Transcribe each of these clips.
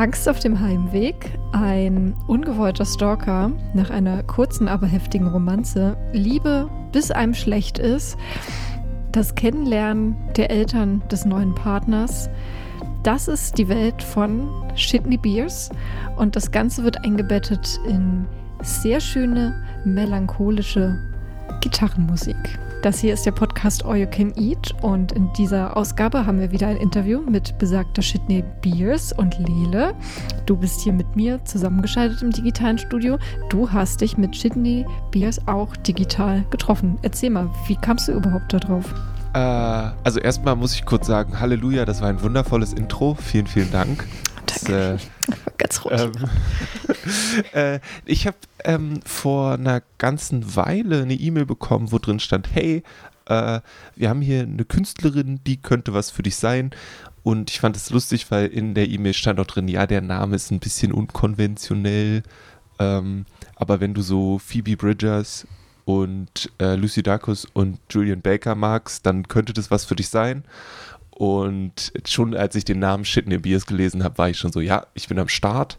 Angst auf dem Heimweg, ein ungewollter Stalker nach einer kurzen, aber heftigen Romanze, Liebe, bis einem schlecht ist, das Kennenlernen der Eltern des neuen Partners. Das ist die Welt von Shitney Beers und das Ganze wird eingebettet in sehr schöne, melancholische Gitarrenmusik. Das hier ist der Podcast All You Can Eat und in dieser Ausgabe haben wir wieder ein Interview mit besagter Shitney Beers und Lele. Du bist hier mit mir zusammengeschaltet im digitalen Studio. Du hast dich mit Shitney Beers auch digital getroffen. Erzähl mal, wie kamst du überhaupt darauf? Äh, also erstmal muss ich kurz sagen, Halleluja, das war ein wundervolles Intro. Vielen, vielen Dank. Das, äh, Ganz ruhig. Ähm, äh, ich habe ähm, vor einer ganzen Weile eine E-Mail bekommen, wo drin stand, hey, äh, wir haben hier eine Künstlerin, die könnte was für dich sein. Und ich fand es lustig, weil in der E-Mail stand auch drin, ja, der Name ist ein bisschen unkonventionell. Ähm, aber wenn du so Phoebe Bridgers und äh, Lucy Dacus und Julian Baker magst, dann könnte das was für dich sein. Und schon als ich den Namen Shitney Beers gelesen habe, war ich schon so, ja, ich bin am Start.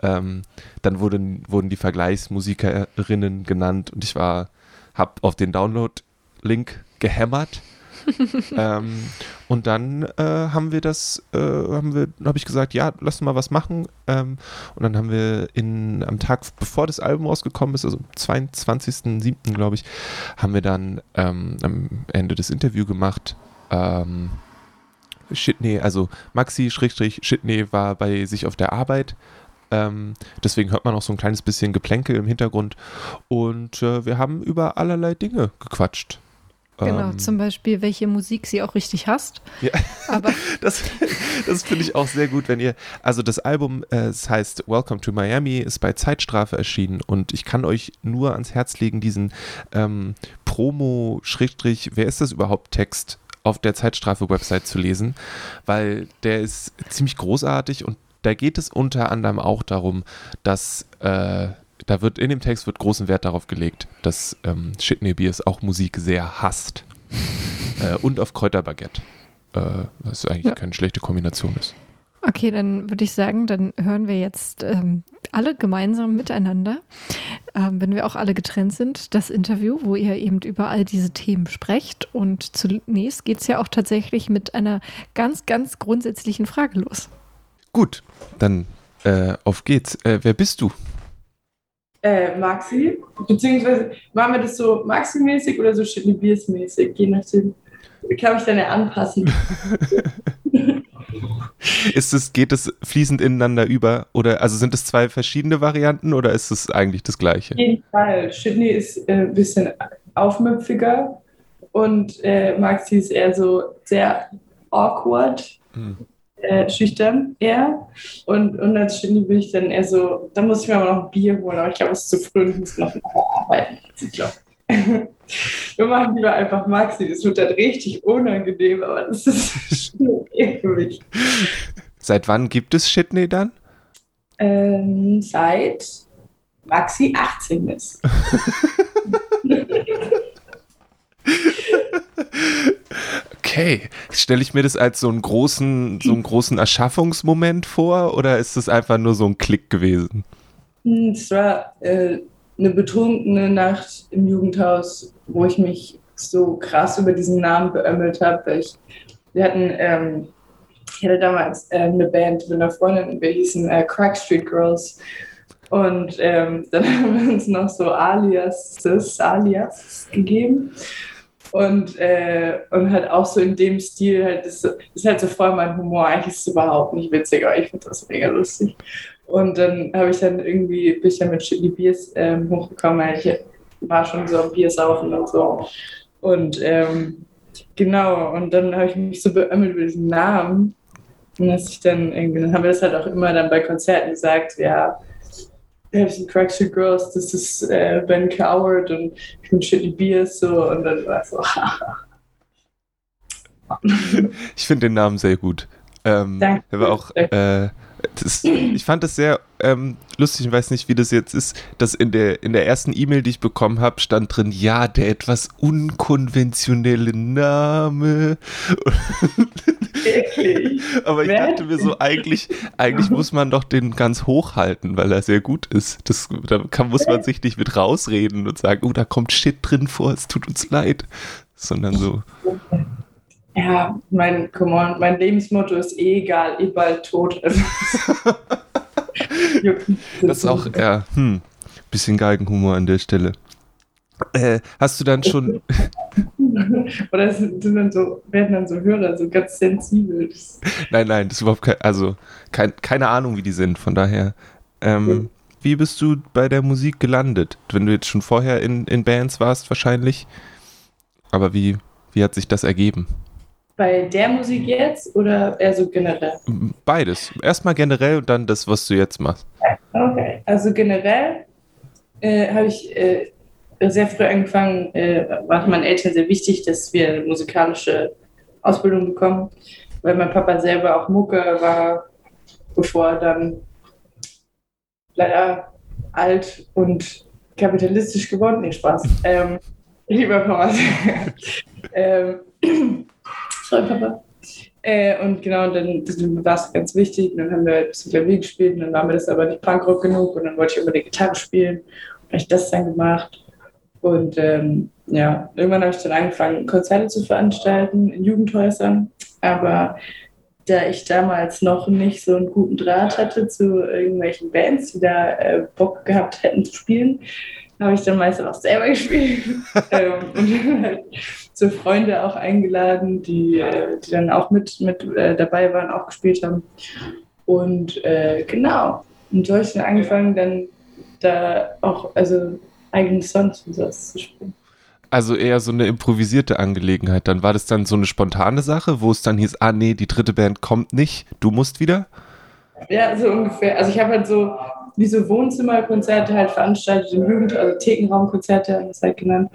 Ähm, dann wurden, wurden die Vergleichsmusikerinnen genannt und ich war, habe auf den Download-Link gehämmert. ähm, und dann äh, haben wir das, äh, haben wir, habe ich gesagt, ja, lass uns mal was machen. Ähm, und dann haben wir in, am Tag, bevor das Album rausgekommen ist, also am 22.07. glaube ich, haben wir dann ähm, am Ende des Interviews gemacht. Ähm, Shitney, also Maxi Schrägstrich Shitney war bei sich auf der Arbeit. Ähm, deswegen hört man auch so ein kleines bisschen Geplänkel im Hintergrund. Und äh, wir haben über allerlei Dinge gequatscht. Genau, ähm, zum Beispiel, welche Musik sie auch richtig hasst. Ja, aber das, das finde ich auch sehr gut, wenn ihr, also das Album, äh, es heißt Welcome to Miami, ist bei Zeitstrafe erschienen und ich kann euch nur ans Herz legen, diesen ähm, Promo-Schrägstrich, wer ist das überhaupt, Text auf der Zeitstrafe-Website zu lesen, weil der ist ziemlich großartig und da geht es unter anderem auch darum, dass äh, da wird in dem Text wird großen Wert darauf gelegt, dass ähm, Shitney Beers auch Musik sehr hasst äh, und auf Kräuterbaguette, äh, was eigentlich ja. keine schlechte Kombination ist. Okay, dann würde ich sagen, dann hören wir jetzt ähm, alle gemeinsam miteinander, ähm, wenn wir auch alle getrennt sind, das Interview, wo ihr eben über all diese Themen sprecht. Und zunächst geht es ja auch tatsächlich mit einer ganz, ganz grundsätzlichen Frage los. Gut, dann äh, auf geht's. Äh, wer bist du? Äh, Maxi, beziehungsweise machen wir das so Maxi-mäßig oder so Shitty Beers-mäßig, je nachdem. Kann ich dann ja anpassen. ist es, geht es fließend ineinander über? Oder also sind es zwei verschiedene Varianten oder ist es eigentlich das gleiche? Auf jeden Fall. Sydney ist äh, ein bisschen aufmüpfiger und äh, Maxi ist eher so sehr awkward. Hm. Äh, schüchtern eher. Und, und als Shindy bin ich dann eher so, da muss ich mir aber noch ein Bier holen, aber ich glaube, es ist zu früh und ich muss noch arbeiten. Ich glaube. Wir machen lieber einfach Maxi. Das wird dann richtig unangenehm, aber das ist schwierig für mich. Seit wann gibt es Shitney dann? Ähm, seit Maxi 18 ist. okay. Stelle ich mir das als so einen großen, so einen großen Erschaffungsmoment vor oder ist es einfach nur so ein Klick gewesen? Hm, es war äh, eine betrunkene Nacht im Jugendhaus, wo ich mich so krass über diesen Namen beömmelt habe. Wir hatten, ähm, ich hatte damals äh, eine Band mit einer Freundin, wir hießen äh, Crack Street Girls. Und ähm, dann haben wir uns noch so Aliases, Alias gegeben. Und, äh, und halt auch so in dem Stil, halt, das, das ist halt so voll mein Humor. Eigentlich ist es überhaupt nicht witzig, aber ich finde das mega lustig. Und dann habe ich dann irgendwie, bin ich dann mit Chili Biers ähm, hochgekommen, weil ich war schon so am Biersaufen und so. Und ähm, genau, und dann habe ich mich so beömmelt über diesen Namen. Und dass ich dann irgendwie, dann haben wir das halt auch immer dann bei Konzerten gesagt, ja, wir sind Crackshot Girls, das ist äh, Ben Coward und ich bin Chili Beers so und dann war es so, Ich finde den Namen sehr gut. Ähm, Danke. Er war auch, äh, Das, ich fand das sehr ähm, lustig, ich weiß nicht, wie das jetzt ist, dass in der, in der ersten E-Mail, die ich bekommen habe, stand drin, ja, der etwas unkonventionelle Name. Wirklich? Aber ich dachte mir so, eigentlich, eigentlich muss man doch den ganz hochhalten, weil er sehr gut ist. Das, da kann, muss man sich nicht mit rausreden und sagen, oh, da kommt Shit drin vor, es tut uns leid. Sondern so. Ja, mein, come on, mein Lebensmotto ist eh egal, eh bald tot. Das ist auch, ja, hm, bisschen Galgenhumor an der Stelle. Äh, hast du dann schon. Oder sind dann so, werden dann so Hörer so ganz sensibel? Nein, nein, das ist überhaupt kein, also kein, keine Ahnung, wie die sind, von daher. Ähm. Wie bist du bei der Musik gelandet? Wenn du jetzt schon vorher in, in Bands warst, wahrscheinlich. Aber wie, wie hat sich das ergeben? Bei der Musik jetzt oder eher so generell? Beides. Erstmal generell und dann das, was du jetzt machst. Okay, also generell äh, habe ich äh, sehr früh angefangen, äh, war meinen Eltern sehr wichtig, dass wir eine musikalische Ausbildung bekommen, weil mein Papa selber auch Mucke war, bevor er dann leider alt und kapitalistisch geworden. Nee, Spaß. Ähm, lieber Papa. ähm, Sorry, Papa. Äh, und genau, dann war es ganz wichtig. Und dann haben wir ein bisschen Klavier gespielt und dann war mir das aber nicht Punkrock genug und dann wollte ich unbedingt Gitarre spielen. Und habe ich das dann gemacht. Und ähm, ja, irgendwann habe ich dann angefangen, Konzerte zu veranstalten in Jugendhäusern. Aber da ich damals noch nicht so einen guten Draht hatte zu irgendwelchen Bands, die da äh, Bock gehabt hätten zu spielen, habe ich dann meistens auch selber gespielt. ähm, und halt so Freunde auch eingeladen, die, äh, die dann auch mit, mit äh, dabei waren, auch gespielt haben. Und äh, genau, und so habe ich dann angefangen, dann da auch also eigene Songs und sowas zu spielen. Also eher so eine improvisierte Angelegenheit. Dann war das dann so eine spontane Sache, wo es dann hieß, ah nee, die dritte Band kommt nicht, du musst wieder? Ja, so ungefähr. Also ich habe halt so diese Wohnzimmerkonzerte halt veranstaltet im Jugend, also Thekenraumkonzerte haben das halt genannt.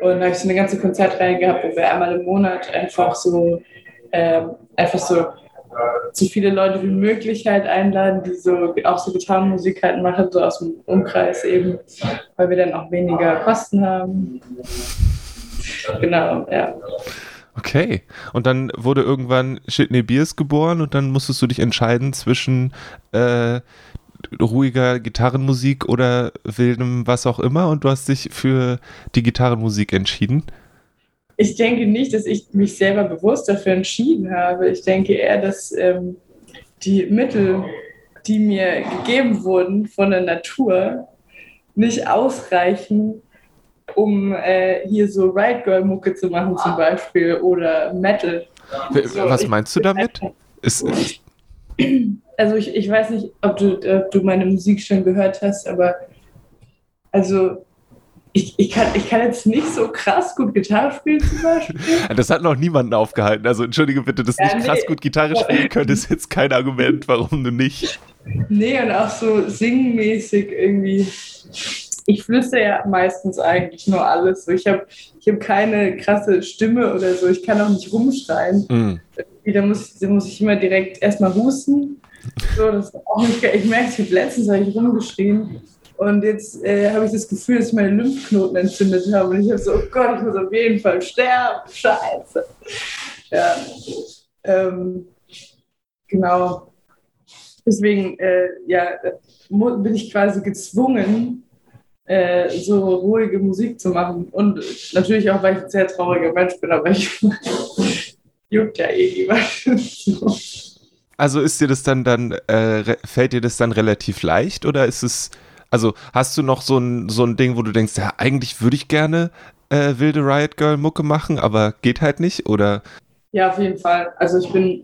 Und da habe ich so eine ganze Konzertreihe gehabt, wo wir einmal im Monat einfach so, äh, einfach so so viele Leute wie möglich halt einladen, die so auch so Gitarrenmusik halt machen, so aus dem Umkreis eben, weil wir dann auch weniger Kosten haben. Genau, ja. Okay. Und dann wurde irgendwann Shitney Beers geboren und dann musstest du dich entscheiden zwischen äh, ruhiger Gitarrenmusik oder wildem was auch immer und du hast dich für die Gitarrenmusik entschieden? Ich denke nicht, dass ich mich selber bewusst dafür entschieden habe. Ich denke eher, dass ähm, die Mittel, die mir gegeben wurden von der Natur, nicht ausreichen, um äh, hier so Right Girl Mucke zu machen zum Beispiel oder Metal. So, was meinst du damit? Ist, also ich, ich weiß nicht, ob du, ob du meine Musik schon gehört hast, aber also ich, ich, kann, ich kann jetzt nicht so krass gut Gitarre spielen zum Beispiel. Das hat noch niemanden aufgehalten. Also entschuldige bitte, dass ja, nicht nee. krass gut Gitarre spielen könntest, ist jetzt kein Argument, warum du nicht. Nee, und auch so singmäßig irgendwie. Ich flüstere ja meistens eigentlich nur alles. Ich habe ich hab keine krasse Stimme oder so. Ich kann auch nicht rumschreien. Mm. Da, muss, da muss ich immer direkt erstmal husten so, das auch nicht, ich merke, ich habe letztens habe ich rumgeschrien und jetzt äh, habe ich das Gefühl, dass meine Lymphknoten entzündet habe und ich habe so, oh Gott, ich muss auf jeden Fall sterben, scheiße. Ja, ähm, genau. Deswegen, äh, ja, bin ich quasi gezwungen, äh, so ruhige Musik zu machen. Und natürlich auch, weil ich ein sehr trauriger Mensch bin, aber ich juckt ja eh niemand. Also ist dir das dann dann, äh, fällt dir das dann relativ leicht oder ist es, also hast du noch so ein, so ein Ding, wo du denkst, ja, eigentlich würde ich gerne äh, wilde Riot Girl Mucke machen, aber geht halt nicht, oder? Ja, auf jeden Fall. Also ich bin,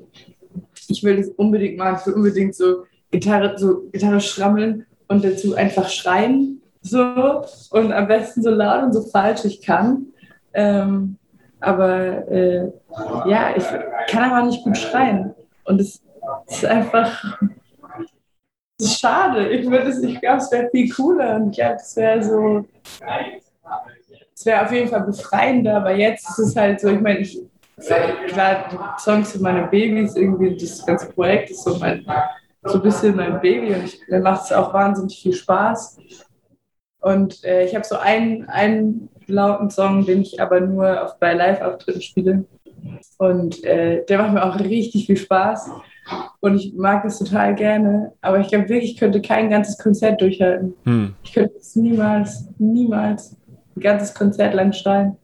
ich will das unbedingt machen, will unbedingt so Gitarre, so Gitarre schrammeln und dazu einfach schreien, so und am besten so laut und so falsch ich kann. Ähm, aber äh, ja, ich kann aber nicht gut schreien. Und das ist einfach das ist schade. Ich, ich glaube, es wäre viel cooler und ich glaube, es wäre so. Es wäre auf jeden Fall befreiender, aber jetzt ist es halt so, ich meine, ich, klar, Songs für meine Babys, irgendwie das ganze Projekt ist so mein, so ein bisschen mein Baby und ich, mir macht es auch wahnsinnig viel Spaß. Und äh, ich habe so einen, einen lauten Song, den ich aber nur auf, bei Live-Auftritten spiele. Und äh, der macht mir auch richtig viel Spaß. Und ich mag das total gerne. Aber ich glaube wirklich, ich könnte kein ganzes Konzert durchhalten. Hm. Ich könnte es niemals, niemals ein ganzes Konzert lang schreien.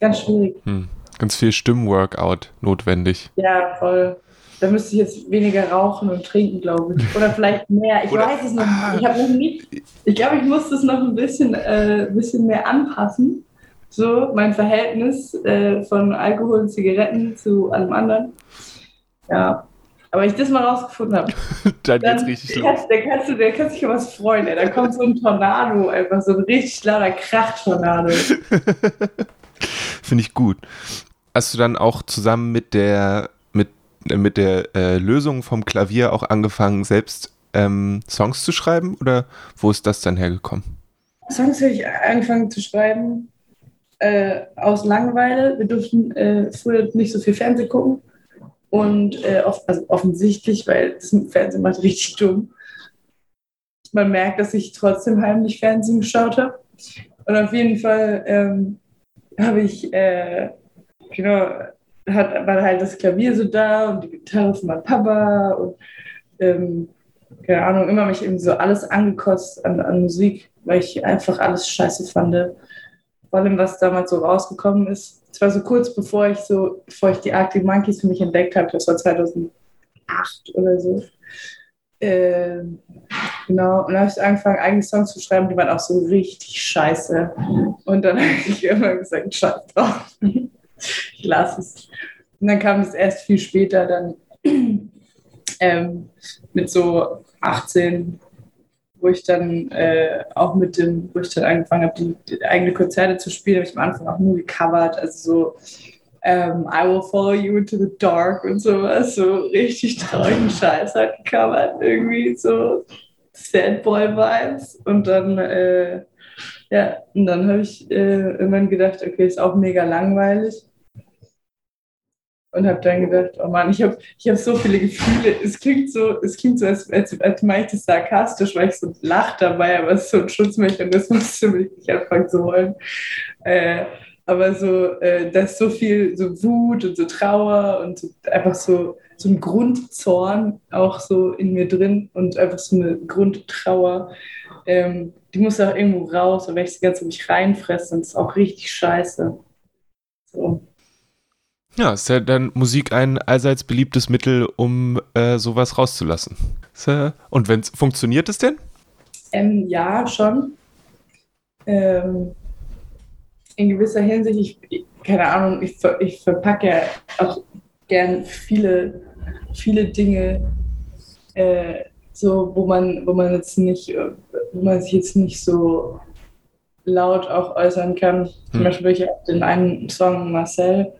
Ganz schwierig. Hm. Ganz viel Stimmworkout notwendig. Ja, voll. Da müsste ich jetzt weniger rauchen und trinken, glaube ich. Oder vielleicht mehr. Ich Oder, weiß es noch nicht. Ich habe noch nie. Ich glaube, ich muss das noch ein bisschen, äh, bisschen mehr anpassen. So, mein Verhältnis äh, von Alkohol und Zigaretten zu allem anderen. Ja. Aber ich das mal rausgefunden habe, dann, dann geht's richtig los. Kannst, dann kannst du, dann kannst du dich was freuen. Ey. Da kommt so ein Tornado, einfach so ein richtig lauter Krachttornado. Finde ich gut. Hast du dann auch zusammen mit der mit, mit der äh, Lösung vom Klavier auch angefangen, selbst ähm, Songs zu schreiben oder wo ist das dann hergekommen? Songs habe ich angefangen zu schreiben äh, aus Langeweile. Wir durften äh, früher nicht so viel Fernsehen gucken und äh, off also offensichtlich, weil das Fernsehen macht richtig dumm. Man merkt, dass ich trotzdem heimlich Fernsehen geschaut habe. Und auf jeden Fall ähm, habe ich, äh, genau, hat, war halt das Klavier so da und die Gitarre von meinem Papa und ähm, keine Ahnung, immer mich eben so alles angekostet an, an Musik, weil ich einfach alles scheiße fand. Vor allem, was damals so rausgekommen ist. Es war so kurz bevor ich so, bevor ich die Arctic Monkeys für mich entdeckt habe, das war 2008 oder so. Ähm, genau, und dann habe ich angefangen, eigene Songs zu schreiben, die waren auch so richtig scheiße. Und dann habe ich immer gesagt, scheiß drauf. ich lasse es. Und dann kam es erst viel später, dann ähm, mit so 18, wo ich dann äh, auch mit dem, wo ich dann angefangen habe, die, die eigene Konzerte zu spielen, habe ich am Anfang auch nur gecovert, also so ähm, I Will Follow You into the Dark und sowas, so richtig traurigen Scheiß hat gecovert, irgendwie so Sad Boy Vibes. Und dann, äh, ja, und dann habe ich äh, irgendwann gedacht, okay, ist auch mega langweilig. Und habe dann gedacht, oh Mann, ich habe ich hab so viele Gefühle. Es klingt so, es klingt so, als, als, als meine ich das sarkastisch, weil ich so lache dabei, aber es ist so ein Schutzmechanismus, damit ich nicht anfangen zu wollen. Äh, aber so, äh, da ist so viel so Wut und so Trauer und so, einfach so, so ein Grundzorn auch so in mir drin und einfach so eine Grundtrauer. Ähm, die muss auch irgendwo raus, und wenn ich sie ganz um mich reinfresse, dann ist es auch richtig scheiße. So. Ja, ist ja dann Musik ein allseits beliebtes Mittel, um äh, sowas rauszulassen. Äh, und wenn funktioniert es denn? Ähm, ja, schon. Ähm, in gewisser Hinsicht, ich, keine Ahnung, ich, ich verpacke ja auch gern viele, viele Dinge, äh, so, wo man, wo man jetzt nicht, wo man sich jetzt nicht so laut auch äußern kann. Hm. Zum Beispiel ich den einen Song Marcel,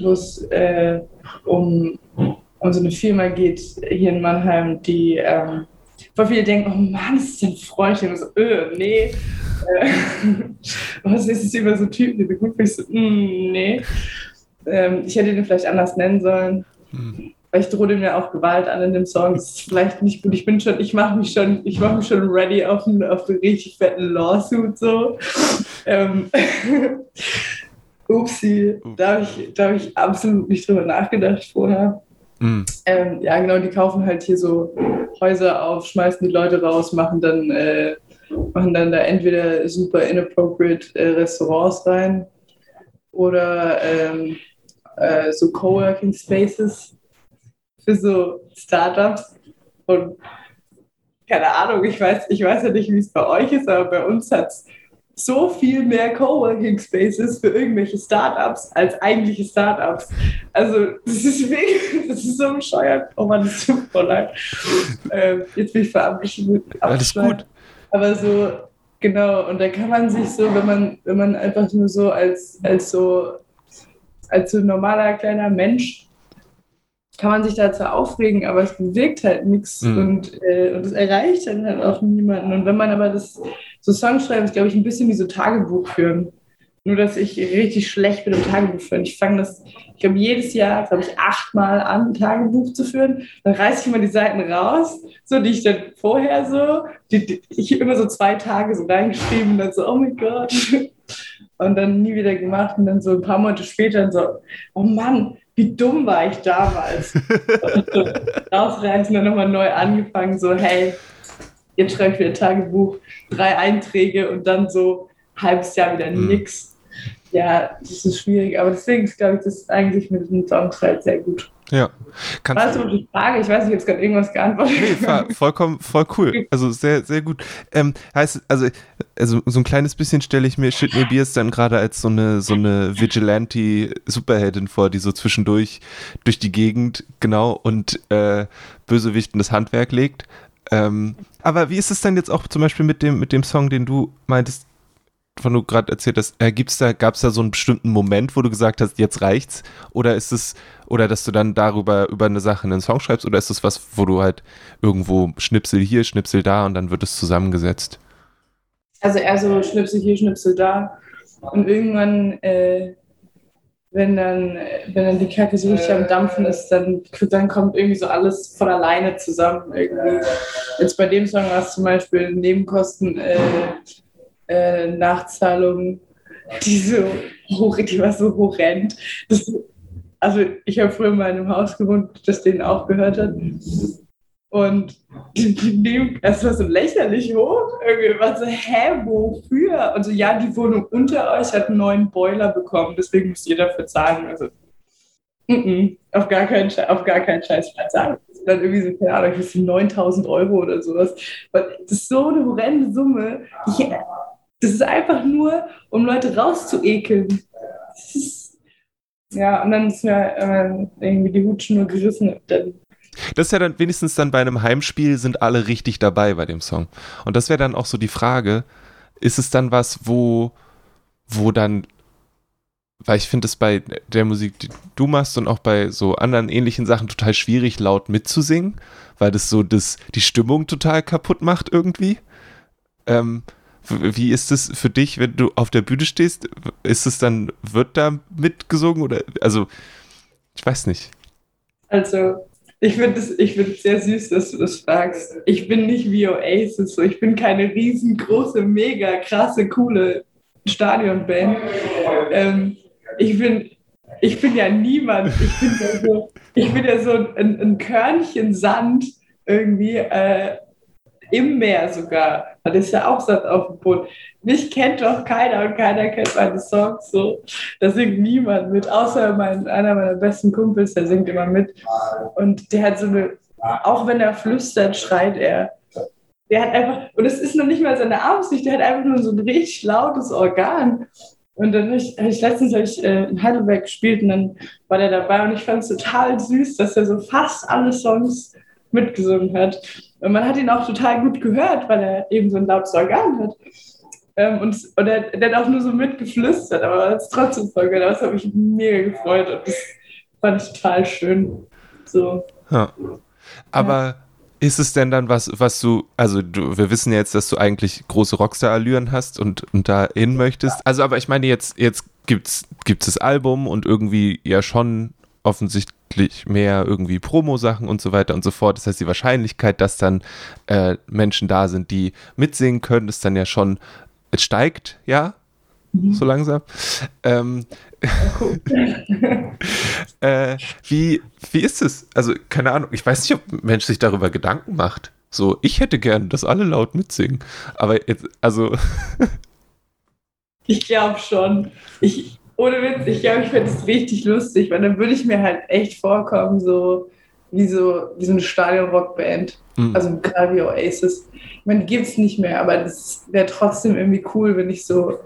wo es äh, um, um so eine Firma geht hier in Mannheim, die ähm, voll viele denken, oh Mann, das ist ein Freund. Und so, öh, nee, was ist es über so Typen, die so gut? Ich so, mm, nee. Ähm, ich hätte den vielleicht anders nennen sollen. Hm. Weil ich drohe mir auch Gewalt an in dem Song. Das ist vielleicht nicht gut. Ich bin schon, ich mache mich schon, ich mache mich schon ready auf einen, auf einen richtig fetten Lawsuit so. ähm, Upsi, da habe ich, hab ich absolut nicht drüber nachgedacht vorher. Mm. Ähm, ja, genau, die kaufen halt hier so Häuser auf, schmeißen die Leute raus, machen dann äh, machen dann da entweder super inappropriate äh, Restaurants rein oder ähm, äh, so Coworking Spaces für so Startups. Und keine Ahnung, ich weiß, ich weiß ja nicht, wie es bei euch ist, aber bei uns hat es so viel mehr Coworking Spaces für irgendwelche Startups als eigentliche Startups. Also, das ist wirklich, das ist so bescheuert. Oh man, das tut mir leid. Ähm, jetzt bin ich verabschiedet. Alles gut. Aber so, genau, und da kann man sich so, wenn man, wenn man einfach nur so als, als so, als so normaler kleiner Mensch, kann man sich da zwar aufregen, aber es bewirkt halt nichts mhm. und, äh, und es erreicht dann halt auch niemanden. Und wenn man aber das, so Songs schreibt, ist glaube ich ein bisschen wie so Tagebuch führen. Nur, dass ich richtig schlecht bin im Tagebuch führen. Ich fange das, ich glaube, jedes Jahr, glaube ich, achtmal an, ein Tagebuch zu führen. Dann reiße ich immer die Seiten raus, so die ich dann vorher so, die, die, ich habe immer so zwei Tage so reingeschrieben und dann so, oh mein Gott. Und dann nie wieder gemacht und dann so ein paar Monate später dann so, oh Mann, wie dumm war ich damals. und so rausreißen, dann nochmal neu angefangen, so, hey, jetzt schreibe ich wieder Tagebuch, drei Einträge und dann so halbes Jahr wieder mhm. nix ja, das ist schwierig. Aber deswegen ist, glaube ich, das eigentlich mit den Songs halt sehr gut. Ja. Kannst weißt du die Frage? Ich weiß nicht, jetzt gerade irgendwas geantwortet. Nee, vollkommen, voll cool. Also sehr, sehr gut. Ähm, heißt, also, also so ein kleines bisschen stelle ich mir Shitney Beers dann gerade als so eine, so eine Vigilante-Superheldin vor, die so zwischendurch durch die Gegend, genau, und äh, Bösewichten das Handwerk legt. Ähm, aber wie ist es denn jetzt auch zum Beispiel mit dem, mit dem Song, den du meintest, von du gerade erzählt hast, äh, gibt's da, gab es da so einen bestimmten Moment, wo du gesagt hast, jetzt reicht's? Oder ist es, oder dass du dann darüber über eine Sache einen Song schreibst, oder ist es was, wo du halt irgendwo Schnipsel hier, Schnipsel da und dann wird es zusammengesetzt? Also eher so Schnipsel hier, Schnipsel da. Und irgendwann, äh, wenn dann, wenn dann die Kacke so richtig am Dampfen ist, dann, dann kommt irgendwie so alles von alleine zusammen irgendwie. Jetzt bei dem Song war es zum Beispiel Nebenkosten, äh, äh, Nachzahlung, die so hoch, die war so horrend. Das, also ich habe früher mal in einem Haus gewohnt, das denen auch gehört hat. Und die, das war so lächerlich hoch. Irgendwie war so, hä, wofür? Also ja, die Wohnung unter euch hat einen neuen Boiler bekommen, deswegen muss jeder dafür zahlen. Also, mm -mm, auf, gar keinen, auf gar keinen Scheiß zahlen. Dann irgendwie so, keine Ahnung, 9000 Euro oder sowas. Das ist so eine horrende Summe. Ich, das ist einfach nur, um Leute rauszuekeln. Ja, und dann ist mir äh, irgendwie die Hutschnur gerissen. Dann das ist ja dann wenigstens dann bei einem Heimspiel sind alle richtig dabei bei dem Song. Und das wäre dann auch so die Frage, ist es dann was, wo, wo dann, weil ich finde es bei der Musik, die du machst und auch bei so anderen ähnlichen Sachen total schwierig, laut mitzusingen, weil das so das, die Stimmung total kaputt macht irgendwie. Ähm, wie ist es für dich, wenn du auf der Bühne stehst? Ist es dann, wird da mitgesungen oder, also, ich weiß nicht. Also, ich finde es find sehr süß, dass du das fragst. Ich bin nicht wie Oasis, so. ich bin keine riesengroße, mega krasse, coole Stadionband. Ähm, ich bin, ich bin ja niemand. Ich bin ja so, ich bin ja so ein, ein Körnchen Sand irgendwie. Äh, im Meer sogar. Das ist ja auch Satz auf dem Boot. Mich kennt doch keiner und keiner kennt meine Songs so. Da singt niemand mit, außer mein, einer meiner besten Kumpels, der singt immer mit. Und der hat so eine, auch wenn er flüstert, schreit er. Der hat einfach, und es ist noch nicht mal seine Absicht, der hat einfach nur so ein richtig lautes Organ. Und dann habe ich, ich letztens hab ich, äh, in Heidelberg gespielt und dann war der dabei und ich fand es total süß, dass er so fast alle Songs mitgesungen hat. Und man hat ihn auch total gut gehört, weil er eben so ein lautes Organ hat. Ähm, und, und er, der hat auch nur so mitgeflüstert, aber es ist trotzdem voll geil. Das hat mich mega gefreut und das fand ich total schön. So. Ja. Aber ja. ist es denn dann was, was du, also du, wir wissen jetzt, dass du eigentlich große Rockstar-Allüren hast und, und da hin möchtest. Also, aber ich meine, jetzt, jetzt gibt es das Album und irgendwie ja schon offensichtlich mehr irgendwie Promo-Sachen und so weiter und so fort. Das heißt, die Wahrscheinlichkeit, dass dann äh, Menschen da sind, die mitsingen können, ist dann ja schon, es steigt, ja, mhm. so langsam. Ähm, cool. äh, wie, wie ist es? Also, keine Ahnung, ich weiß nicht, ob ein Mensch sich darüber Gedanken macht. So, ich hätte gern, dass alle laut mitsingen. Aber jetzt, also. ich glaube schon. Ich, ohne Witz, ich glaube, ich finde es richtig lustig, weil dann würde ich mir halt echt vorkommen, so wie so, wie so eine Stadion-Rockband. Mhm. Also gerade wie Oasis. Ich meine, die gibt es nicht mehr, aber das wäre trotzdem irgendwie cool, wenn ich so.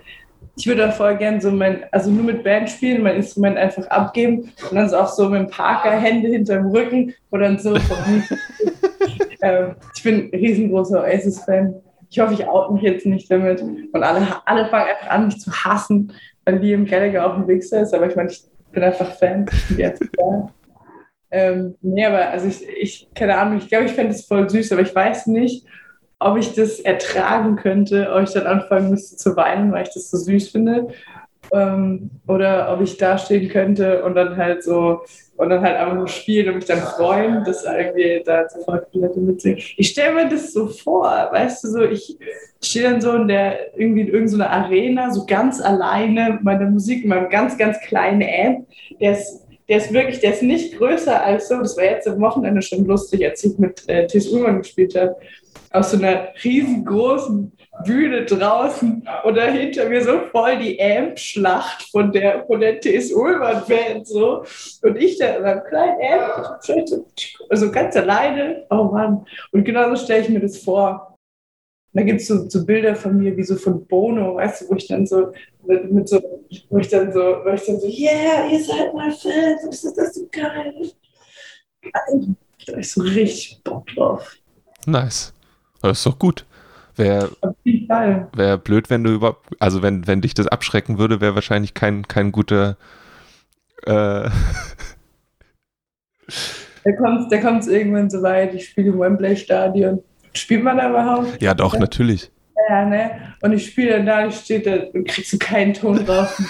Ich würde da voll gern so mein, also nur mit Band spielen, mein Instrument einfach abgeben und dann so auch so mit dem Parker Hände hinterm Rücken und dann so. ähm, ich bin ein riesengroßer Oasis-Fan. Ich hoffe, ich out mich jetzt nicht damit. Und alle, alle fangen einfach an, mich zu hassen, weil Liam Gallagher auch ein Wichser ist, aber ich meine, ich bin einfach Fan. Ähm, nee, aber also ich, ich keine Ahnung, ich glaube, ich fände es voll süß, aber ich weiß nicht, ob ich das ertragen könnte, ob ich dann anfangen müsste zu weinen, weil ich das so süß finde. Ähm, oder ob ich da stehen könnte und dann halt so und dann halt einfach nur spielen und mich dann freuen, dass irgendwie da zu Leute mitsingen. Ich stelle mir das so vor, weißt du, so ich stehe dann so in der irgendwie in irgendeiner Arena, so ganz alleine mit meiner Musik, in meinem ganz, ganz kleinen Amp, der ist der ist wirklich, der ist nicht größer als so, das war jetzt am Wochenende schon lustig, als ich mit äh, T.S. Ullmann gespielt habe, auf so einer riesengroßen Bühne draußen und dahinter mir so voll die Amp-Schlacht von der, von der T.S. Ullmann-Band so. Und ich da in meinem kleinen Amp, also ganz alleine, oh Mann. Und genauso stelle ich mir das vor. da gibt es so, so, Bilder von mir, wie so von Bono, weißt du, wo ich dann so mit, so, wo ich dann so, wo ich dann so, yeah, ihr seid mein Fans, ist das so geil. Da ich so richtig Bock drauf. Nice. Das ist doch gut. Wäre wär blöd, wenn du überhaupt, also wenn, wenn dich das abschrecken würde, wäre wahrscheinlich kein, kein guter. Äh da kommt es da irgendwann so weit, ich spiele im Wembley-Stadion. Spielt man da überhaupt? Ja, doch, ja. natürlich. Ja, ne? Und ich spiele dann da, ich stehe da und kriegst du keinen Ton drauf.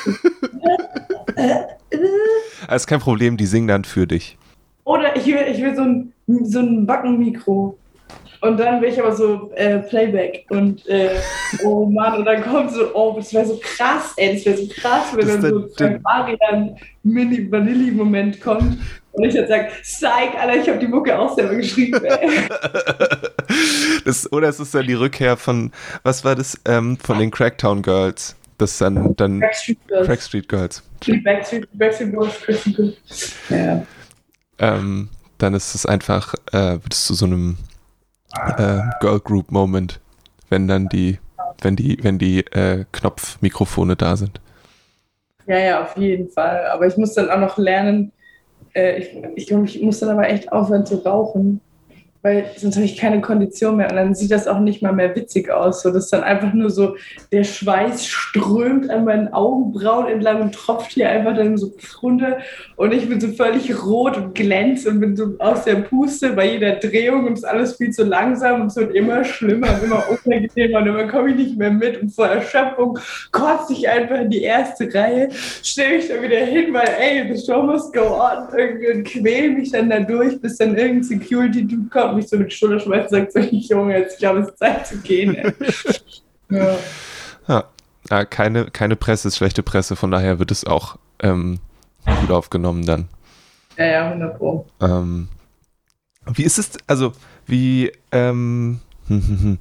Das ist kein Problem, die singen dann für dich. Oder ich will, ich will so ein, so ein Backenmikro. Und dann will ich aber so äh, Playback und äh, oh Mann, und dann kommt so, oh, das wäre so krass, ey, das wäre so krass, wenn das dann so ein Marian Mini Vanilli Moment kommt und ich dann sage, Psych, Alter, ich habe die Mucke auch selber geschrieben, ey. das, oder es ist dann die Rückkehr von, was war das, ähm, von den Cracktown Girls. Das dann, dann Backstreet Girls. Crackstreet Girls. Backstreet, Backstreet Girls, Crackstreet Girls. Ja. Ähm, dann ist es einfach, äh, wird es zu so einem äh, Girl Group Moment, wenn dann die, wenn die, wenn die äh, Knopfmikrofone da sind. Ja, ja, auf jeden Fall. Aber ich muss dann auch noch lernen, äh, ich, ich, ich muss dann aber echt aufhören zu rauchen weil sonst habe ich keine Kondition mehr. Und dann sieht das auch nicht mal mehr witzig aus. So, das ist dann einfach nur so, der Schweiß strömt an meinen Augenbrauen entlang und tropft hier einfach dann so runter. Und ich bin so völlig rot und glänzt und bin so aus der Puste bei jeder Drehung und es ist alles viel zu langsam und es wird immer schlimmer und immer unangenehmer und immer komme ich nicht mehr mit. Und vor Erschöpfung kotze ich einfach in die erste Reihe, stelle mich da wieder hin, weil ey, the show must go on. Und quäle mich dann da durch, bis dann irgendein Security-Dude kommt mich so mit die Schulter schmeißt und sagt so, Junge, jetzt, ich glaube, es ist Zeit zu gehen. ja. ja. ja. keine, keine Presse ist schlechte Presse, von daher wird es auch ähm, gut aufgenommen dann. Ja, ja, 100 Pro. Ähm, wie ist es, also, wie, ähm,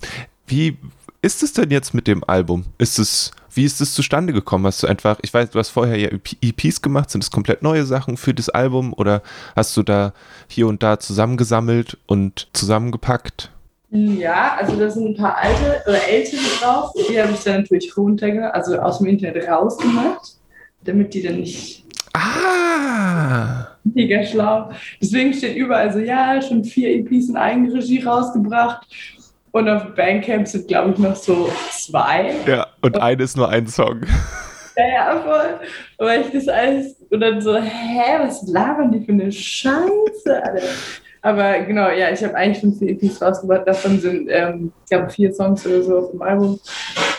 wie ist es denn jetzt mit dem Album? Ist es, wie ist es zustande gekommen? Hast du einfach, ich weiß, du hast vorher ja EPs gemacht, sind es komplett neue Sachen für das Album oder hast du da hier und da zusammengesammelt und zusammengepackt? Ja, also da sind ein paar alte oder ältere drauf. Die habe ich dann natürlich runtergenommen, also aus dem Internet rausgemacht, damit die dann nicht. Ah! Mega schlau. Deswegen steht überall so, ja, schon vier EPs in Eigenregie rausgebracht und auf Bandcamp sind, glaube ich, noch so zwei. Ja, und eine ist nur ein Song. Ja, ja, voll. Weil ich das alles. Und dann so, hä, was labern die für eine Scheiße, Alter? Aber genau, ja, ich habe eigentlich fünf EPs rausgebracht. Davon sind, ähm, ich glaube, vier Songs oder so auf dem Album.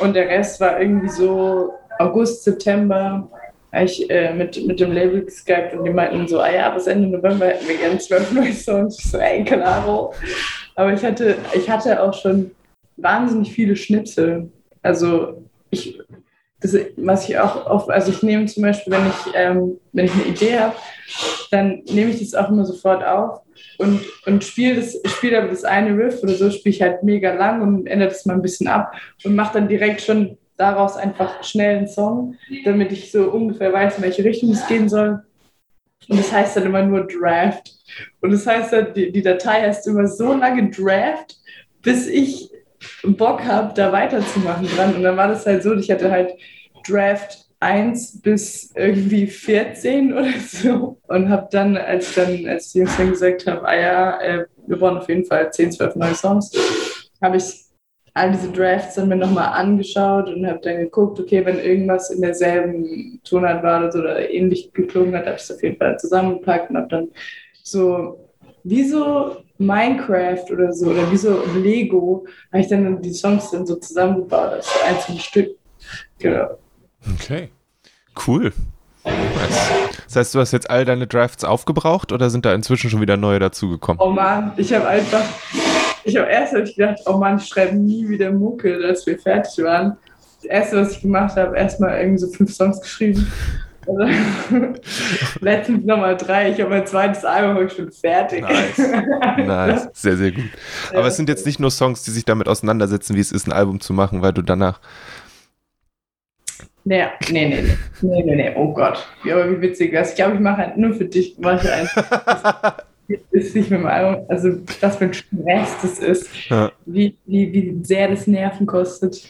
Und der Rest war irgendwie so August, September. Ich äh, mit, mit dem Label geskypt und die meinten so, ah ja, bis Ende November hätten wir gerne zwölf neue Songs. Ich so, ey, klaro. Aber ich hatte, ich hatte auch schon wahnsinnig viele Schnipsel. Also ich, das, was ich auch oft, also ich nehme zum Beispiel, wenn ich, ähm, wenn ich eine Idee habe, dann nehme ich das auch immer sofort auf und, und spiele das, spiele aber das eine Riff oder so, spiele ich halt mega lang und ändere das mal ein bisschen ab und mache dann direkt schon daraus einfach schnell einen Song, damit ich so ungefähr weiß, in welche Richtung es gehen soll. Und das heißt dann immer nur Draft. Und das heißt dann, die, die Datei heißt immer so lange Draft, bis ich Bock habe, da weiterzumachen dran. Und dann war das halt so, ich hatte halt Draft 1 bis irgendwie 14 oder so. Und habe dann, als dann, als die Jungs dann gesagt haben, ah ja, äh, wir brauchen auf jeden Fall 10, 12 neue Songs, habe ich all diese Drafts dann mir nochmal angeschaut und habe dann geguckt, okay, wenn irgendwas in derselben Tonart war oder so oder ähnlich geklungen hat, habe ich es auf jeden Fall zusammengepackt und habe dann so wie so Minecraft oder so oder wie so Lego, habe ich dann die Songs dann so zusammengebaut als einzelne Stück. Genau. Okay. Cool. Das heißt, du hast jetzt all deine Drafts aufgebraucht oder sind da inzwischen schon wieder neue dazugekommen? Oh Mann, ich habe einfach, ich habe erst hab ich gedacht, oh Mann, ich schreibe nie wieder Mucke, dass wir fertig waren. Das erste, was ich gemacht habe, erstmal irgendwie so fünf Songs geschrieben. Also, letztens nochmal drei. Ich habe mein zweites Album ich schon fertig. Nice. nice. Sehr, sehr gut. Aber es sind jetzt nicht nur Songs, die sich damit auseinandersetzen, wie es ist, ein Album zu machen, weil du danach Nee, nee, nee, nee, nee, nee, oh Gott. Ja, aber wie witzig das. Ich glaube, ich mache halt nur für dich, mache ich eins. Ist nicht mit dem Album, also das für ein Stress das ist, ja. wie, wie, wie sehr das Nerven kostet.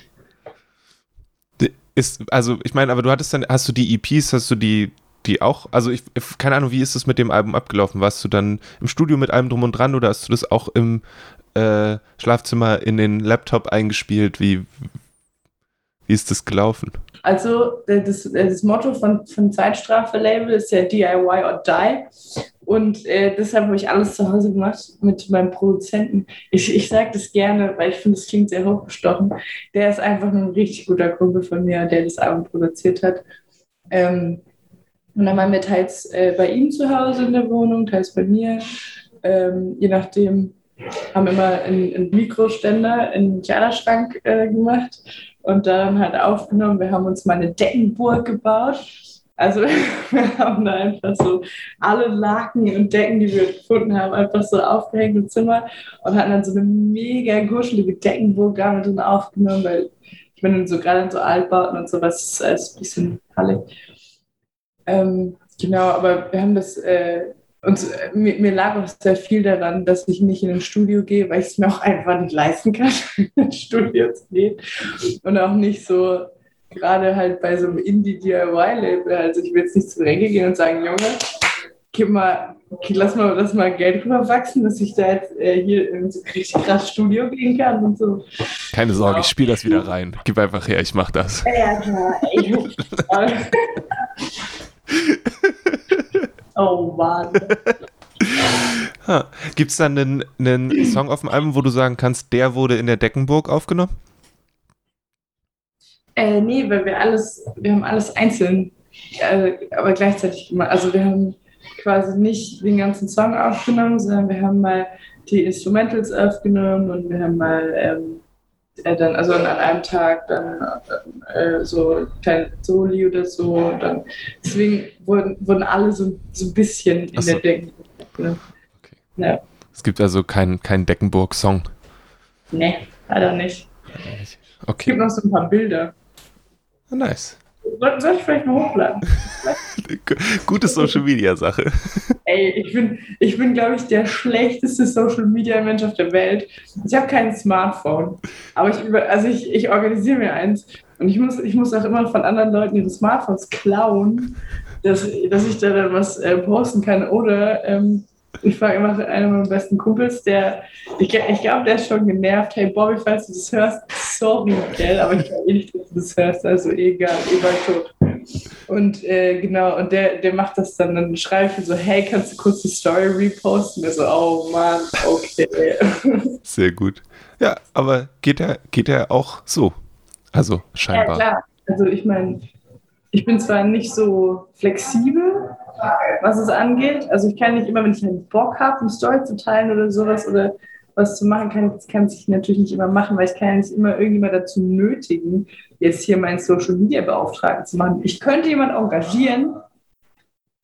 Ist, also ich meine, aber du hattest dann, hast du die EPs, hast du die, die auch, also ich, keine Ahnung, wie ist das mit dem Album abgelaufen? Warst du dann im Studio mit allem drum und dran oder hast du das auch im äh, Schlafzimmer in den Laptop eingespielt? Wie, wie ist das gelaufen? Also das, das Motto von, von Zeitstrafe-Label ist ja DIY or Die. Und äh, deshalb habe ich alles zu Hause gemacht mit meinem Produzenten. Ich, ich sage das gerne, weil ich finde, es klingt sehr hochgestochen. Der ist einfach ein richtig guter Kumpel von mir, der das Album produziert hat. Ähm, und dann waren wir teils äh, bei ihm zu Hause in der Wohnung, teils bei mir. Ähm, je nachdem haben immer einen, einen Mikroständer in den Kleiderschrank äh, gemacht und dann halt aufgenommen. Wir haben uns mal eine Deckenburg gebaut. Also wir haben da einfach so alle Laken und Decken, die wir gefunden haben, einfach so aufgehängt im Zimmer und hatten dann so eine mega kuschelige Deckenburg damit dann aufgenommen, weil ich bin so gerade in so Altbauten und sowas ist ein bisschen hallig. Ähm, genau, aber wir haben das äh, und äh, mir, mir, lag auch sehr viel daran, dass ich nicht in ein Studio gehe, weil ich es mir auch einfach nicht leisten kann, in ein Studio zu gehen. Und auch nicht so, gerade halt bei so einem Indie-DIY-Label. Also ich will jetzt nicht zu Renke gehen und sagen, Junge, gib mal, lass mal das mal Geld rüberwachsen, dass ich da jetzt äh, hier in so richtig krass Studio gehen kann und so. Keine Sorge, ja. ich spiele das wieder rein. Gib einfach her, ich mach das. Ja, klar. Ey. Oh Mann. Gibt es dann einen, einen Song auf dem Album, wo du sagen kannst, der wurde in der Deckenburg aufgenommen? Äh, nee, weil wir alles, wir haben alles einzeln, äh, aber gleichzeitig gemacht. Also wir haben quasi nicht den ganzen Song aufgenommen, sondern wir haben mal die Instrumentals aufgenommen und wir haben mal ähm, äh, dann, also an einem Tag dann äh, so kleine Soli oder so. Dann, deswegen wurden, wurden alle so, so ein bisschen in so. der Deckenburg. Ne? Okay. Ja. Es gibt also keinen kein Deckenburg-Song. Nee, leider nicht. Okay. Es gibt noch so ein paar Bilder. Ah, nice. Soll ich vielleicht mal hochladen? Gute Social Media Sache. Ey, ich bin, ich bin glaube ich, der schlechteste Social Media Mensch auf der Welt. Ich habe kein Smartphone, aber ich, also ich, ich organisiere mir eins und ich muss, ich muss auch immer von anderen Leuten ihre Smartphones klauen, dass, dass ich da dann was äh, posten kann oder ähm, ich frage immer einen meiner besten Kumpels, der, ich, ich glaube, der ist schon genervt. Hey Bobby, falls du das hörst, sorry, gell, aber ich glaube eh nicht, dass du das hörst, also egal, bald tot. Und äh, genau, und der, der macht das dann, dann schreibe ich ihm so, hey, kannst du kurz die Story reposten? Der so, oh Mann, okay. Sehr gut. Ja, aber geht er, geht er auch so? Also scheinbar. Ja, klar. Also ich meine, ich bin zwar nicht so flexibel, was es angeht. Also ich kann nicht immer, wenn ich einen Bock habe, eine Story zu teilen oder sowas oder was zu machen, kann, kann ich natürlich nicht immer machen, weil ich kann ja nicht immer irgendjemand dazu nötigen, jetzt hier meinen Social Media Beauftragten zu machen. Ich könnte jemanden engagieren,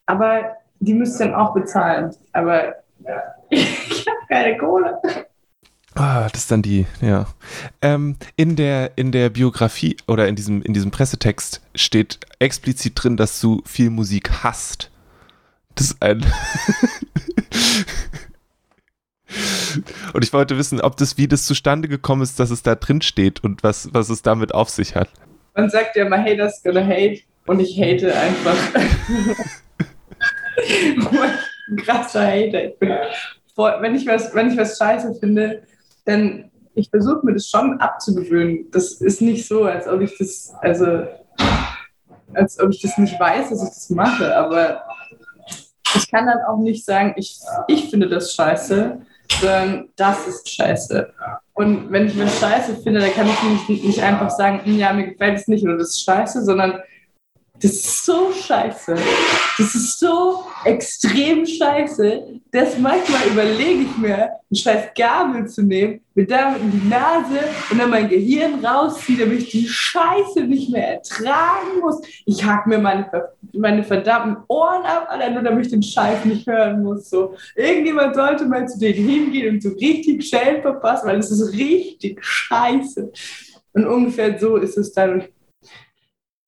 aber die müsste dann auch bezahlen. Aber ich habe keine Kohle. Ah, das ist dann die, ja. Ähm, in, der, in der Biografie oder in diesem, in diesem Pressetext steht explizit drin, dass du viel Musik hast. Das ist ein. und ich wollte wissen, ob das, wie das zustande gekommen ist, dass es da drin steht und was, was es damit auf sich hat. Man sagt ja immer, haters gonna hate und ich hate einfach. ein krasser Hater. Ich bin, wenn, ich was, wenn ich was scheiße finde, dann ich versuche mir das schon abzugewöhnen. Das ist nicht so, als ob ich das, also als ob ich das nicht weiß, dass ich das mache, aber ich kann dann auch nicht sagen, ich, ich finde das scheiße, sondern das ist scheiße. Und wenn ich was scheiße finde, dann kann ich nicht, nicht einfach sagen, hm, ja, mir gefällt es nicht oder das ist scheiße, sondern Das ist so scheiße. Das ist so extrem scheiße, dass manchmal überlege ich mir, eine scheiß Gabel zu nehmen, mit damit in die Nase und dann mein Gehirn rausziehen, damit ich die Scheiße nicht mehr ertragen muss. Ich hack mir meine, meine verdammten Ohren ab, allein nur damit ich den Scheiß nicht hören muss. So. Irgendjemand sollte mal zu denen hingehen und so richtig Schellen verpassen, weil es ist richtig scheiße. Und ungefähr so ist es dann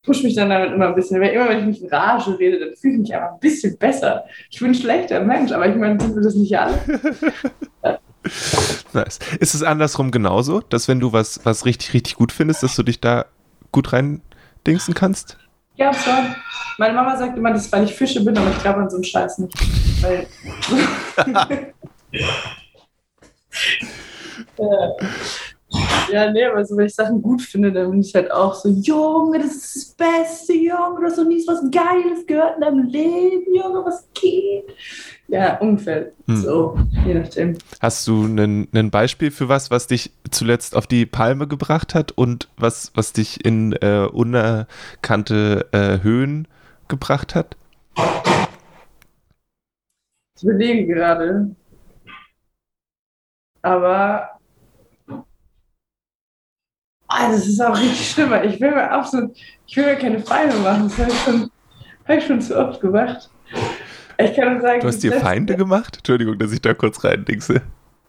pushe mich dann damit immer ein bisschen. Weil immer, wenn ich mich in Rage rede, dann fühle ich mich einfach ein bisschen besser. Ich bin ein schlechter Mensch, aber ich meine, sind wir das nicht alle? nice. Ist es andersrum genauso, dass wenn du was, was richtig, richtig gut findest, dass du dich da gut rein dingsen kannst? Ja, schon. Meine Mama sagt immer, das ist, weil ich Fische bin, aber ich glaube an so einen Scheiß nicht. Weil. äh, ja, nee, aber so, wenn ich Sachen gut finde, dann bin ich halt auch so, Junge, das ist das Beste, Junge, du hast noch nie was Geiles gehört in deinem Leben, Junge, was geht? Ja, ungefähr. Hm. So, je nachdem. Hast du ein Beispiel für was, was dich zuletzt auf die Palme gebracht hat und was, was dich in äh, unerkannte äh, Höhen gebracht hat? Ich überlege gerade. Aber Ah, das ist auch richtig schlimm. Ich will mir absolut, ich will mir keine Feinde machen. Das habe ich schon, hab ich schon zu oft gemacht. Ich kann nur sagen, du hast dir Feinde gemacht? Entschuldigung, dass ich da kurz rein dingse.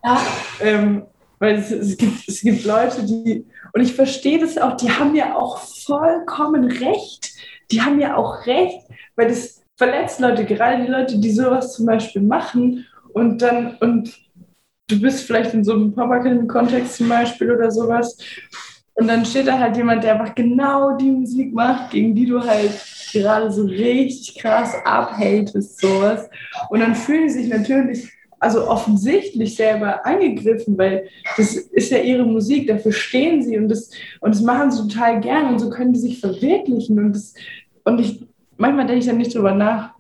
Ja, ähm, weil es, es, gibt, es gibt Leute, die, und ich verstehe das auch, die haben ja auch vollkommen recht. Die haben ja auch recht, weil das verletzt Leute, gerade die Leute, die sowas zum Beispiel machen und dann, und du bist vielleicht in so einem Papakind-Kontext zum Beispiel oder sowas und dann steht da halt jemand, der einfach genau die Musik macht, gegen die du halt gerade so richtig krass abhatest, sowas. Und dann fühlen sie sich natürlich, also offensichtlich selber angegriffen, weil das ist ja ihre Musik, dafür stehen sie und das, und das machen sie total gern und so können die sich verwirklichen. Und, das, und ich, manchmal denke ich dann nicht drüber nach,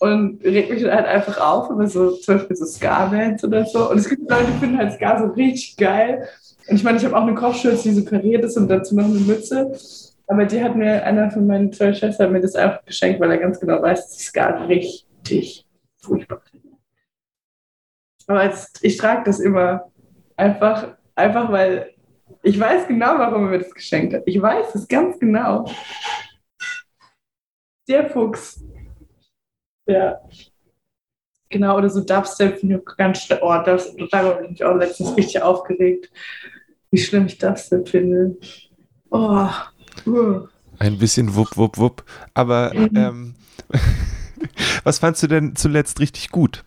und regt mich dann halt einfach auf über so zum Beispiel so Ska-Bands oder so. Und es gibt Leute, die finden halt Ska so richtig geil. Und ich meine, ich habe auch eine Kochschürze, die so kariert ist und dazu noch eine Mütze. Aber die hat mir, einer von meinen zwei Schwestern mir das einfach geschenkt, weil er ganz genau weiß, dass ich es gar richtig furchtbar finde. Aber jetzt, ich trage das immer einfach, einfach weil ich weiß genau, warum er mir das geschenkt hat. Ich weiß es ganz genau. Der Fuchs. Ja. Genau, oder so Dubstep finde ich ganz. Oh, das, darüber bin ich auch letztens richtig aufgeregt wie schlimm ich das denn finde. Oh. Uh. Ein bisschen wupp, wupp, wupp. Aber mhm. ähm, was fandst du denn zuletzt richtig gut?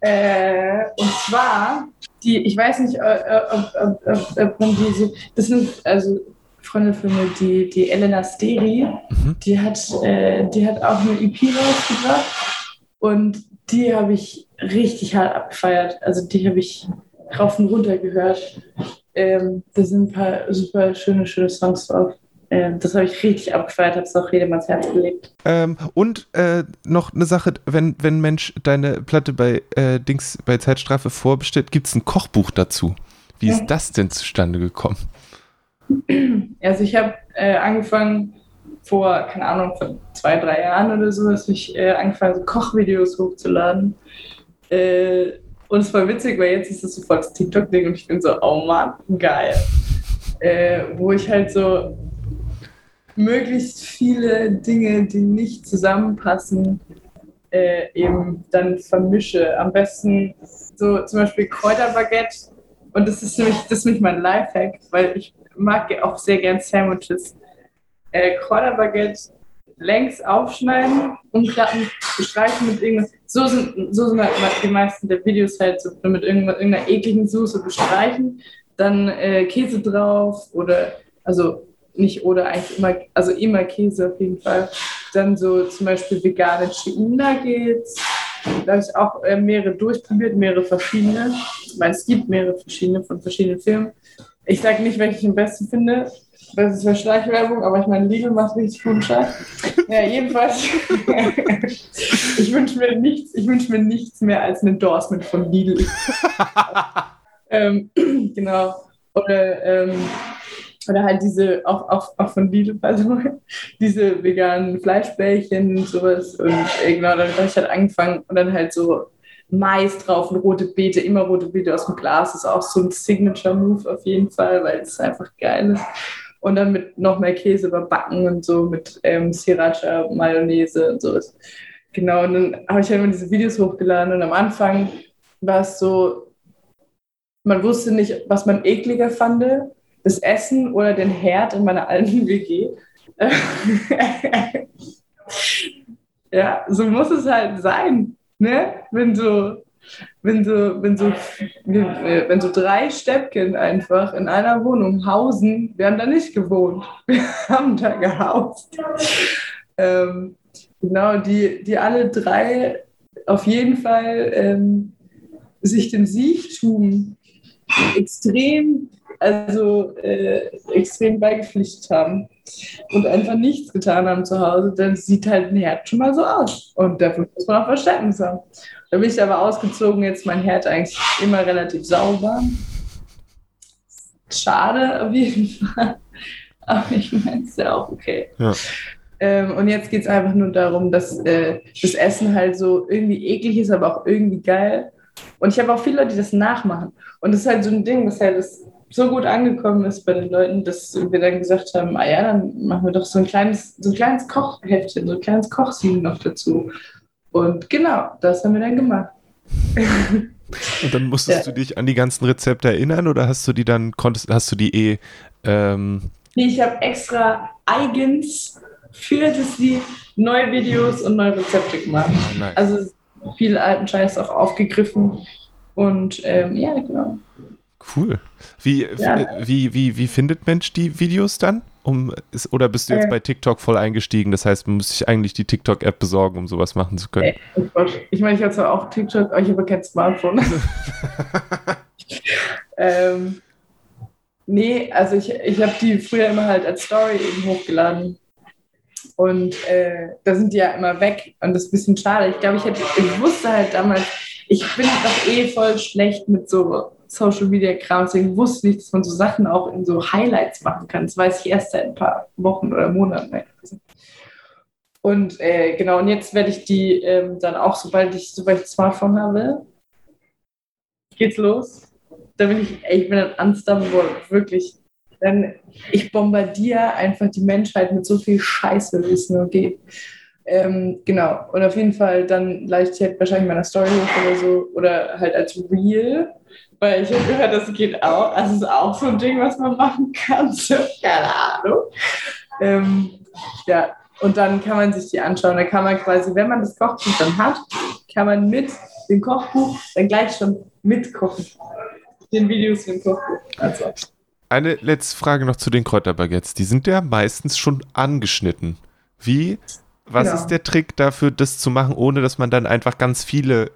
Äh, und zwar, die, ich weiß nicht, äh, äh, ob, ob, ob, ob man diese, das sind also Freunde von mir, die, die Elena Steri, mhm. die, hat, äh, die hat auch eine EP rausgebracht und die habe ich richtig hart abgefeiert. Also die habe ich rauf und runter gehört. Ähm, da sind ein paar super schöne, schöne Songs drauf. Ähm, das habe ich richtig abgefeiert, habe es auch jedem ans Herz gelegt. Ähm, und äh, noch eine Sache, wenn, wenn Mensch deine Platte bei äh, Dings bei Zeitstrafe vorbestellt, gibt es ein Kochbuch dazu. Wie ja. ist das denn zustande gekommen? Also ich habe äh, angefangen vor, keine Ahnung, vor zwei, drei Jahren oder so, dass ich äh, angefangen so Kochvideos hochzuladen. Äh, und es war witzig, weil jetzt ist es sofort das TikTok-Ding und ich bin so, oh Mann, geil. Äh, wo ich halt so möglichst viele Dinge, die nicht zusammenpassen, äh, eben dann vermische. Am besten so zum Beispiel Kräuterbaguette. Und das ist nämlich, das ist nämlich mein Lifehack, weil ich mag auch sehr gern Sandwiches. Äh, Kräuterbaguette längs aufschneiden, umklappen, bestreichen mit irgendwas. So sind, so sind halt die meisten der Videos halt so mit irgendeiner ekligen Soße bestreichen, dann äh, Käse drauf oder, also nicht oder eigentlich immer, also immer Käse auf jeden Fall. Dann so zum Beispiel vegane Chicken Nuggets. Da habe ich auch äh, mehrere durchprobiert, mehrere verschiedene. Ich meine, es gibt mehrere verschiedene von verschiedenen Firmen. Ich sage nicht, welche ich am besten finde, das ist eine Schleichwerbung, aber ich meine, Lidl macht richtig guten Scheiß. Ja, jedenfalls. ich wünsche mir nichts, ich wünsche mir nichts mehr als ein Endorsement von Lidl. ähm, genau. Oder ähm, oder halt diese, auch, auch, auch von Lidl, also diese veganen Fleischbällchen und sowas. Und äh, genau, dann habe ich halt angefangen und dann halt so Mais drauf und rote Beete, immer rote Beete aus dem Glas. ist auch so ein Signature-Move auf jeden Fall, weil es einfach geil ist. Und dann mit noch mehr Käse überbacken und so mit ähm, Sriracha, Mayonnaise und sowas. Genau, und dann habe ich halt immer diese Videos hochgeladen und am Anfang war es so, man wusste nicht, was man ekliger fand, das Essen oder den Herd in meiner alten WG. ja, so muss es halt sein, ne? Wenn so, wenn so, wenn so, wenn so drei Steppken einfach in einer Wohnung hausen, wir haben da nicht gewohnt, wir haben da gehaust. Ähm, genau, die, die alle drei auf jeden Fall ähm, sich dem Siechtum extrem also äh, extrem beigepflichtet haben und einfach nichts getan haben zu Hause, dann sieht halt ein Herd schon mal so aus. Und dafür muss man auch Verständnis haben. Da bin ich aber ausgezogen, jetzt mein Herd eigentlich immer relativ sauber. Schade auf jeden Fall. Aber ich meine, es ist ja auch okay. Ja. Ähm, und jetzt geht es einfach nur darum, dass äh, das Essen halt so irgendwie eklig ist, aber auch irgendwie geil. Und ich habe auch viele Leute, die das nachmachen. Und das ist halt so ein Ding, dass halt das so gut angekommen ist bei den Leuten, dass wir dann gesagt haben, ah ja, dann machen wir doch so ein kleines, so ein kleines Kochheftchen, so ein kleines Kochsiegel noch dazu. Und genau, das haben wir dann gemacht. Und dann musstest ja. du dich an die ganzen Rezepte erinnern oder hast du die dann, konntest, hast du die eh ähm Nee, ich habe extra eigens für das Lied neue Videos und neue Rezepte gemacht. Oh, nice. Also viel alten Scheiß auch aufgegriffen. Und ähm, ja, genau. Cool. Wie, ja. wie, wie, wie findet Mensch die Videos dann? Um, ist, oder bist du jetzt äh, bei TikTok voll eingestiegen? Das heißt, man muss sich eigentlich die TikTok-App besorgen, um sowas machen zu können. Oh ich meine, ich habe zwar auch TikTok, aber ich habe kein Smartphone. ähm, nee, also ich, ich habe die früher immer halt als Story eben hochgeladen. Und äh, da sind die ja immer weg. Und das ist ein bisschen schade. Ich glaube, ich, ich wusste halt damals, ich bin doch eh voll schlecht mit so Social Media Kram, deswegen wusste ich, dass man so Sachen auch in so Highlights machen kann. Das weiß ich erst seit ein paar Wochen oder Monaten. Und äh, genau, und jetzt werde ich die ähm, dann auch, sobald ich, sobald ich ein Smartphone habe, geht's los. Da bin ich, ich bin ein unstoppable, wirklich. Dann, ich bombardiere einfach die Menschheit mit so viel Scheiße, wie es nur geht. Ähm, genau, und auf jeden Fall dann leicht ich halt wahrscheinlich meiner Story hoch oder so, oder halt als Real weil ich habe gehört, das geht auch. Das ist auch so ein Ding, was man machen kann. So, keine Ahnung. Ähm, ja, und dann kann man sich die anschauen. Da kann man quasi, wenn man das Kochbuch dann hat, kann man mit dem Kochbuch dann gleich schon mitkochen. Den Videos im Kochbuch. Also. Eine letzte Frage noch zu den Kräuterbaguettes. Die sind ja meistens schon angeschnitten. Wie, was ja. ist der Trick dafür, das zu machen, ohne dass man dann einfach ganz viele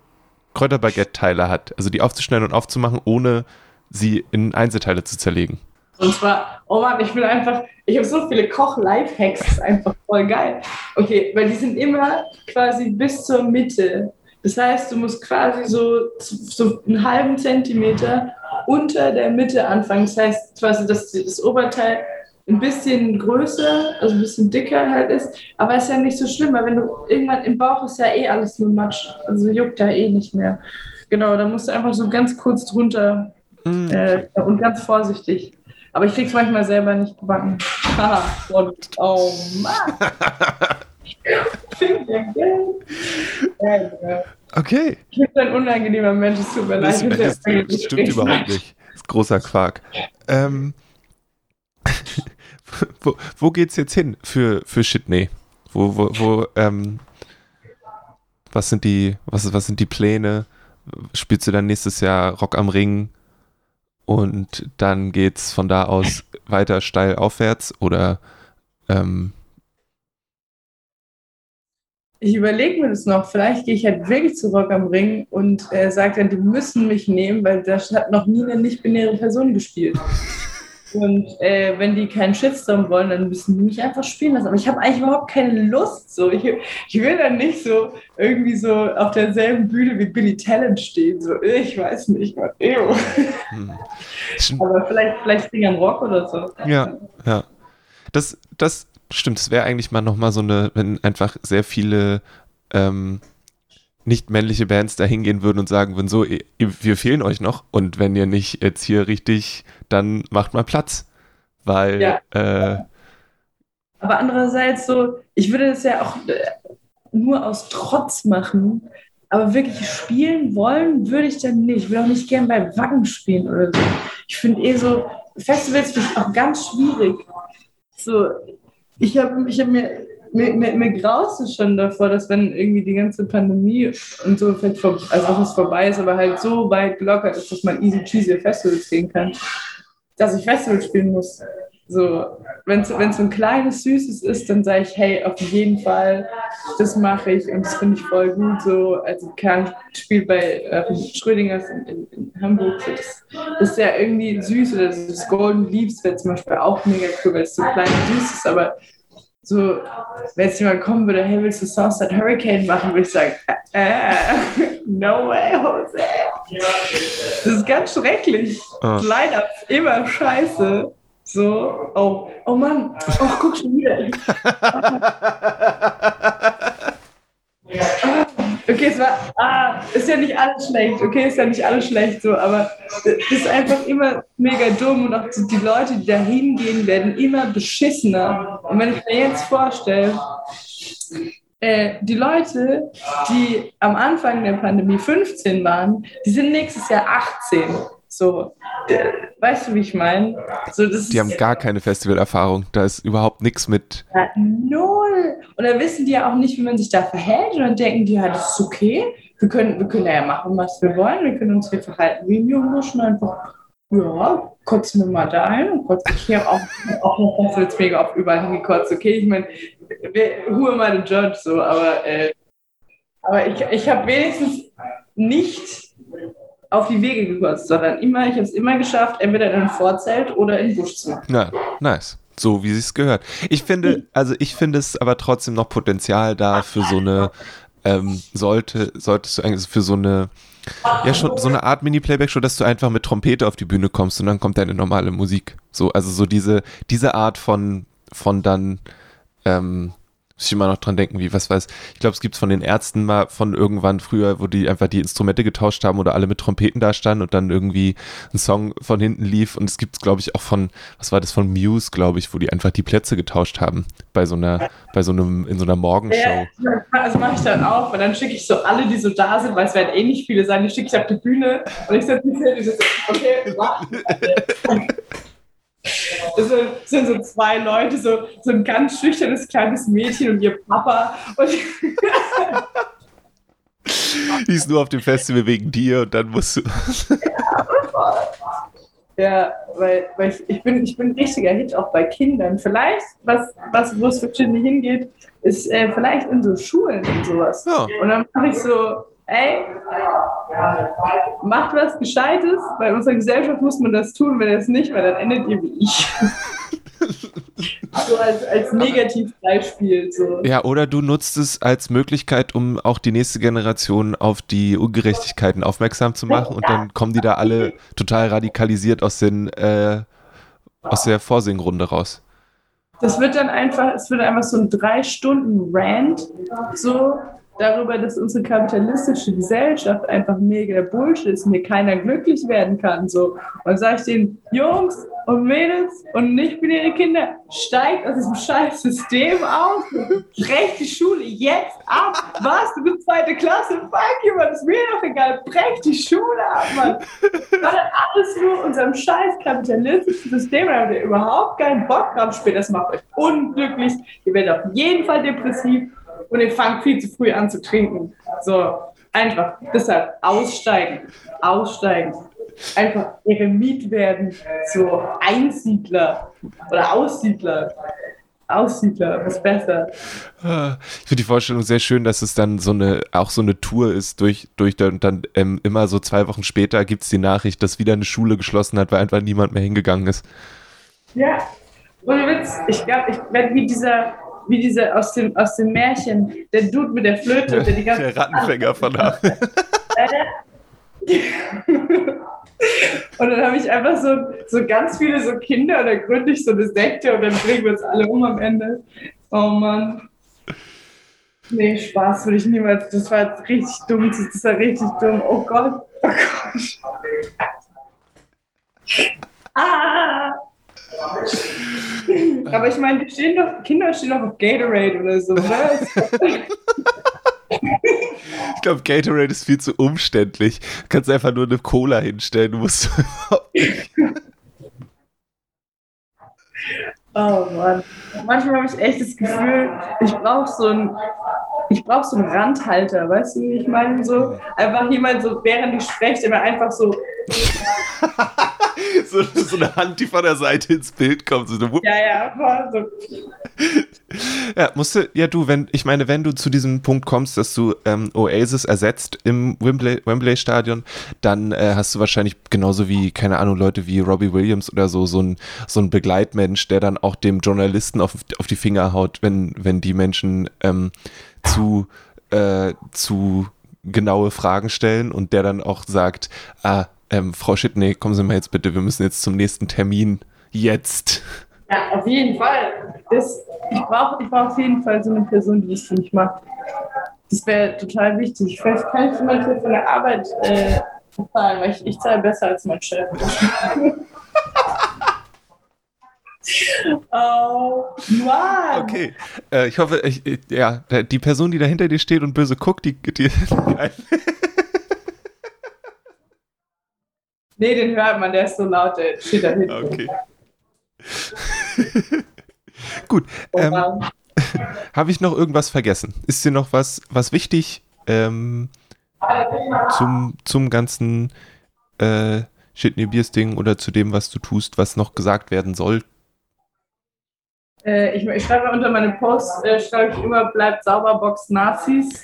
Kräuterbaguette-Teile hat. Also die aufzuschneiden und aufzumachen, ohne sie in Einzelteile zu zerlegen. Und zwar, oh Mann, ich will einfach, ich habe so viele Koch-Life-Hacks, einfach voll geil. Okay, weil die sind immer quasi bis zur Mitte. Das heißt, du musst quasi so, so einen halben Zentimeter unter der Mitte anfangen. Das heißt quasi, dass das Oberteil ein bisschen größer, also ein bisschen dicker halt ist. Aber ist ja nicht so schlimm, weil wenn du irgendwann im Bauch ist ja eh alles nur Matsch. Also juckt ja eh nicht mehr. Genau, da musst du einfach so ganz kurz drunter mm. äh, und ganz vorsichtig. Aber ich krieg's manchmal selber nicht gebacken. oh Mann. okay. Ich bin ein unangenehmer Mensch, es tut mir leid. Das, das, das stimmt überhaupt nicht. Das ist großer Quark. Ähm, wo, wo geht's jetzt hin für, für Shitney? Wo, wo, wo, ähm, was sind die, was, was sind die Pläne? Spielst du dann nächstes Jahr Rock am Ring und dann geht's von da aus weiter steil aufwärts oder ähm, ich überlege mir das noch. Vielleicht gehe ich halt wirklich zu Rock am Ring und äh, sage dann, die müssen mich nehmen, weil da hat noch nie eine nicht-binäre Person gespielt. Und äh, wenn die keinen Shitstorm wollen, dann müssen die mich einfach spielen lassen. Aber ich habe eigentlich überhaupt keine Lust. So. Ich, ich will dann nicht so irgendwie so auf derselben Bühne wie Billy Talent stehen. So, ich weiß nicht. Hm. Aber vielleicht, vielleicht singen Rock oder so. Ja, ja. Das, das stimmt. Es wäre eigentlich mal nochmal so eine, wenn einfach sehr viele ähm, nicht männliche Bands da hingehen würden und sagen würden, so, wir fehlen euch noch und wenn ihr nicht jetzt hier richtig, dann macht mal Platz. Weil ja. äh, aber andererseits so, ich würde das ja auch äh, nur aus Trotz machen, aber wirklich spielen wollen würde ich dann nicht. Ich will auch nicht gern bei Wacken spielen oder so. Ich finde eh so, Festivals finde ich auch ganz schwierig. So, ich habe ich hab mir mir, mir, mir graust es schon davor, dass wenn irgendwie die ganze Pandemie und so vielleicht vor, also auch es vorbei ist, aber halt so weit gelockert ist, dass man easy cheesy Festivals gehen kann, dass ich Festivals spielen muss. So, wenn es so ein kleines Süßes ist, dann sage ich, hey, auf jeden Fall, das mache ich und das finde ich voll gut. So, also Kern spielt bei äh, Schrödingers in, in, in Hamburg. So, das, das, ist ja irgendwie süß oder das Golden Leaves wäre zum Beispiel auch mega cool, weil es so klein und süß ist, aber so, wenn jetzt jemand kommen würde, hey, willst du Southside Hurricane machen, würde ich sagen, äh, no way, Jose. Das ist ganz schrecklich. Oh. Line-Up immer scheiße. So, oh, oh Mann, oh, guck schon wieder. Okay, es war, ah, ist ja nicht alles schlecht, okay, ist ja nicht alles schlecht so, aber es ist einfach immer mega dumm und auch die Leute, die da hingehen, werden immer beschissener. Und wenn ich mir jetzt vorstelle, äh, die Leute, die am Anfang der Pandemie 15 waren, die sind nächstes Jahr 18. So, weißt du, wie ich meine? So, die haben gar keine Festivalerfahrung. Da ist überhaupt nichts mit. Ja, null. Und da wissen die ja auch nicht, wie man sich da verhält. Und dann denken die halt, das ist okay. Wir können, wir können ja machen, was wir wollen. Wir können uns hier verhalten wie im Jungbuschen. Einfach, ja, kotzen wir mal da ein und kotzen hier auch, auch noch das jetzt mega oft überall hingekotzt. Okay, ich meine, who am I the judge? So, aber, äh, aber ich, ich habe wenigstens nicht auf die Wege gekürzt, sondern immer, ich habe es immer geschafft, entweder in ein Vorzelt oder in den Busch zu machen. Ja, nice. So wie es gehört. Ich finde, also ich finde es aber trotzdem noch Potenzial da für so eine, ähm, sollte, solltest du eigentlich für so eine, ja schon so eine Art Mini-Playback-Show, dass du einfach mit Trompete auf die Bühne kommst und dann kommt deine normale Musik. So, also so diese, diese Art von, von dann, ähm, muss ich immer noch dran denken, wie, was weiß, ich glaube, es gibt von den Ärzten mal von irgendwann früher, wo die einfach die Instrumente getauscht haben oder alle mit Trompeten da standen und dann irgendwie ein Song von hinten lief und es gibt, glaube ich, auch von, was war das, von Muse, glaube ich, wo die einfach die Plätze getauscht haben bei so einer, bei so einem, in so einer Morgenshow. Ja, also mache ich dann auch, weil dann schicke ich so alle, die so da sind, weil es werden eh nicht viele sein, die schicke ich auf die Bühne und ich setze mich hin und so, okay, warten. Das sind so zwei Leute, so, so ein ganz schüchternes kleines Mädchen und ihr Papa. Und Die ist nur auf dem Festival wegen dir und dann musst du. ja, weil, weil ich, ich, bin, ich bin ein richtiger Hit auch bei Kindern. Vielleicht, was, was wo es für Kinder hingeht, ist äh, vielleicht in so Schulen und sowas. Ja. Und dann mache ich so ey, macht was Gescheites, weil in unserer Gesellschaft muss man das tun, wenn er es nicht, weil dann endet ihr wie ich. so als, als Negativbeispiel. So. Ja, oder du nutzt es als Möglichkeit, um auch die nächste Generation auf die Ungerechtigkeiten aufmerksam zu machen und dann kommen die da alle total radikalisiert aus, den, äh, aus der Vorsingrunde raus. Das wird dann einfach, es wird einfach so ein drei Stunden Rant, so darüber, dass unsere kapitalistische Gesellschaft einfach mega Bullshit ist hier keiner glücklich werden kann. So. Und sage ich den Jungs und Mädels und nicht binäre Kinder, steigt aus diesem scheiß System aus, brecht die Schule jetzt ab. Was? Du bist zweite Klasse? Fuck you, man, ist mir doch egal. Brech die Schule ab, Mann. Das alles nur unserem scheiß kapitalistischen System, da habt ihr überhaupt keinen Bock drauf. Später, das macht euch unglücklich. Ihr werdet auf jeden Fall depressiv und ihr fangt viel zu früh an zu trinken. So, einfach. Deshalb aussteigen, aussteigen. Einfach Eremit werden, so Einsiedler oder Aussiedler. Aussiedler, was besser. Ich finde die Vorstellung sehr schön, dass es dann so eine, auch so eine Tour ist durch, durch und dann ähm, immer so zwei Wochen später gibt es die Nachricht, dass wieder eine Schule geschlossen hat, weil einfach niemand mehr hingegangen ist. Ja, ohne Witz. Ich glaube, ich werde wie dieser, wie dieser aus dem, aus dem Märchen, der Dude mit der Flöte, der die ganze Der Rattenfänger von da. Und dann habe ich einfach so, so ganz viele so Kinder und dann gründe ich so eine Sekte und dann bringen wir uns alle um am Ende. Oh Mann. Nee, Spaß würde ich niemals. Das war jetzt richtig dumm. Das war richtig dumm. Oh Gott. Oh Gott. Ah! Aber ich meine, stehen doch, Kinder stehen doch auf Gatorade oder so, oder? Ich glaube, Gatorade ist viel zu umständlich. Du kannst einfach nur eine Cola hinstellen. Du musst Oh Mann. Manchmal habe ich echt das Gefühl, ich brauche so einen, ich brauche so einen Randhalter, weißt du, wie ich meine? So einfach jemand so, während ich spreche, immer einfach so. so, so, eine Hand, die von der Seite ins Bild kommt. So ja, ja, so. Ja, musste, ja du, wenn, ich meine, wenn du zu diesem Punkt kommst, dass du ähm, Oasis ersetzt im Wembley, Wembley Stadion, dann äh, hast du wahrscheinlich genauso wie, keine Ahnung, Leute wie Robbie Williams oder so, so ein, so ein Begleitmensch, der dann auch dem Journalisten auf, auf die Finger haut, wenn, wenn die Menschen ähm, zu, äh, zu genaue Fragen stellen und der dann auch sagt, ah, ähm, Frau Schittney, kommen Sie mal jetzt bitte, wir müssen jetzt zum nächsten Termin. Jetzt. Ja, auf jeden Fall. Das, ich brauche ich brauch auf jeden Fall so eine Person, die das für mich macht. Das wäre total wichtig. Vielleicht kann ich zum Beispiel von der Arbeit äh, zahlen, weil ich, ich zahle besser als mein Chef. Oh, Mann. Okay, äh, ich hoffe, ich, ja, die Person, die da hinter dir steht und böse guckt, die. die nee, den hört man, der ist so laut, der steht da hinten. Okay. Gut. Oh, ähm, Habe ich noch irgendwas vergessen? Ist dir noch was, was wichtig ähm, zum, zum ganzen äh, Shitney Beers Ding oder zu dem, was du tust, was noch gesagt werden soll? Äh, ich, ich, schreibe unter meine Posts, äh, schreibe ich immer, bleibt sauber, Box Nazis.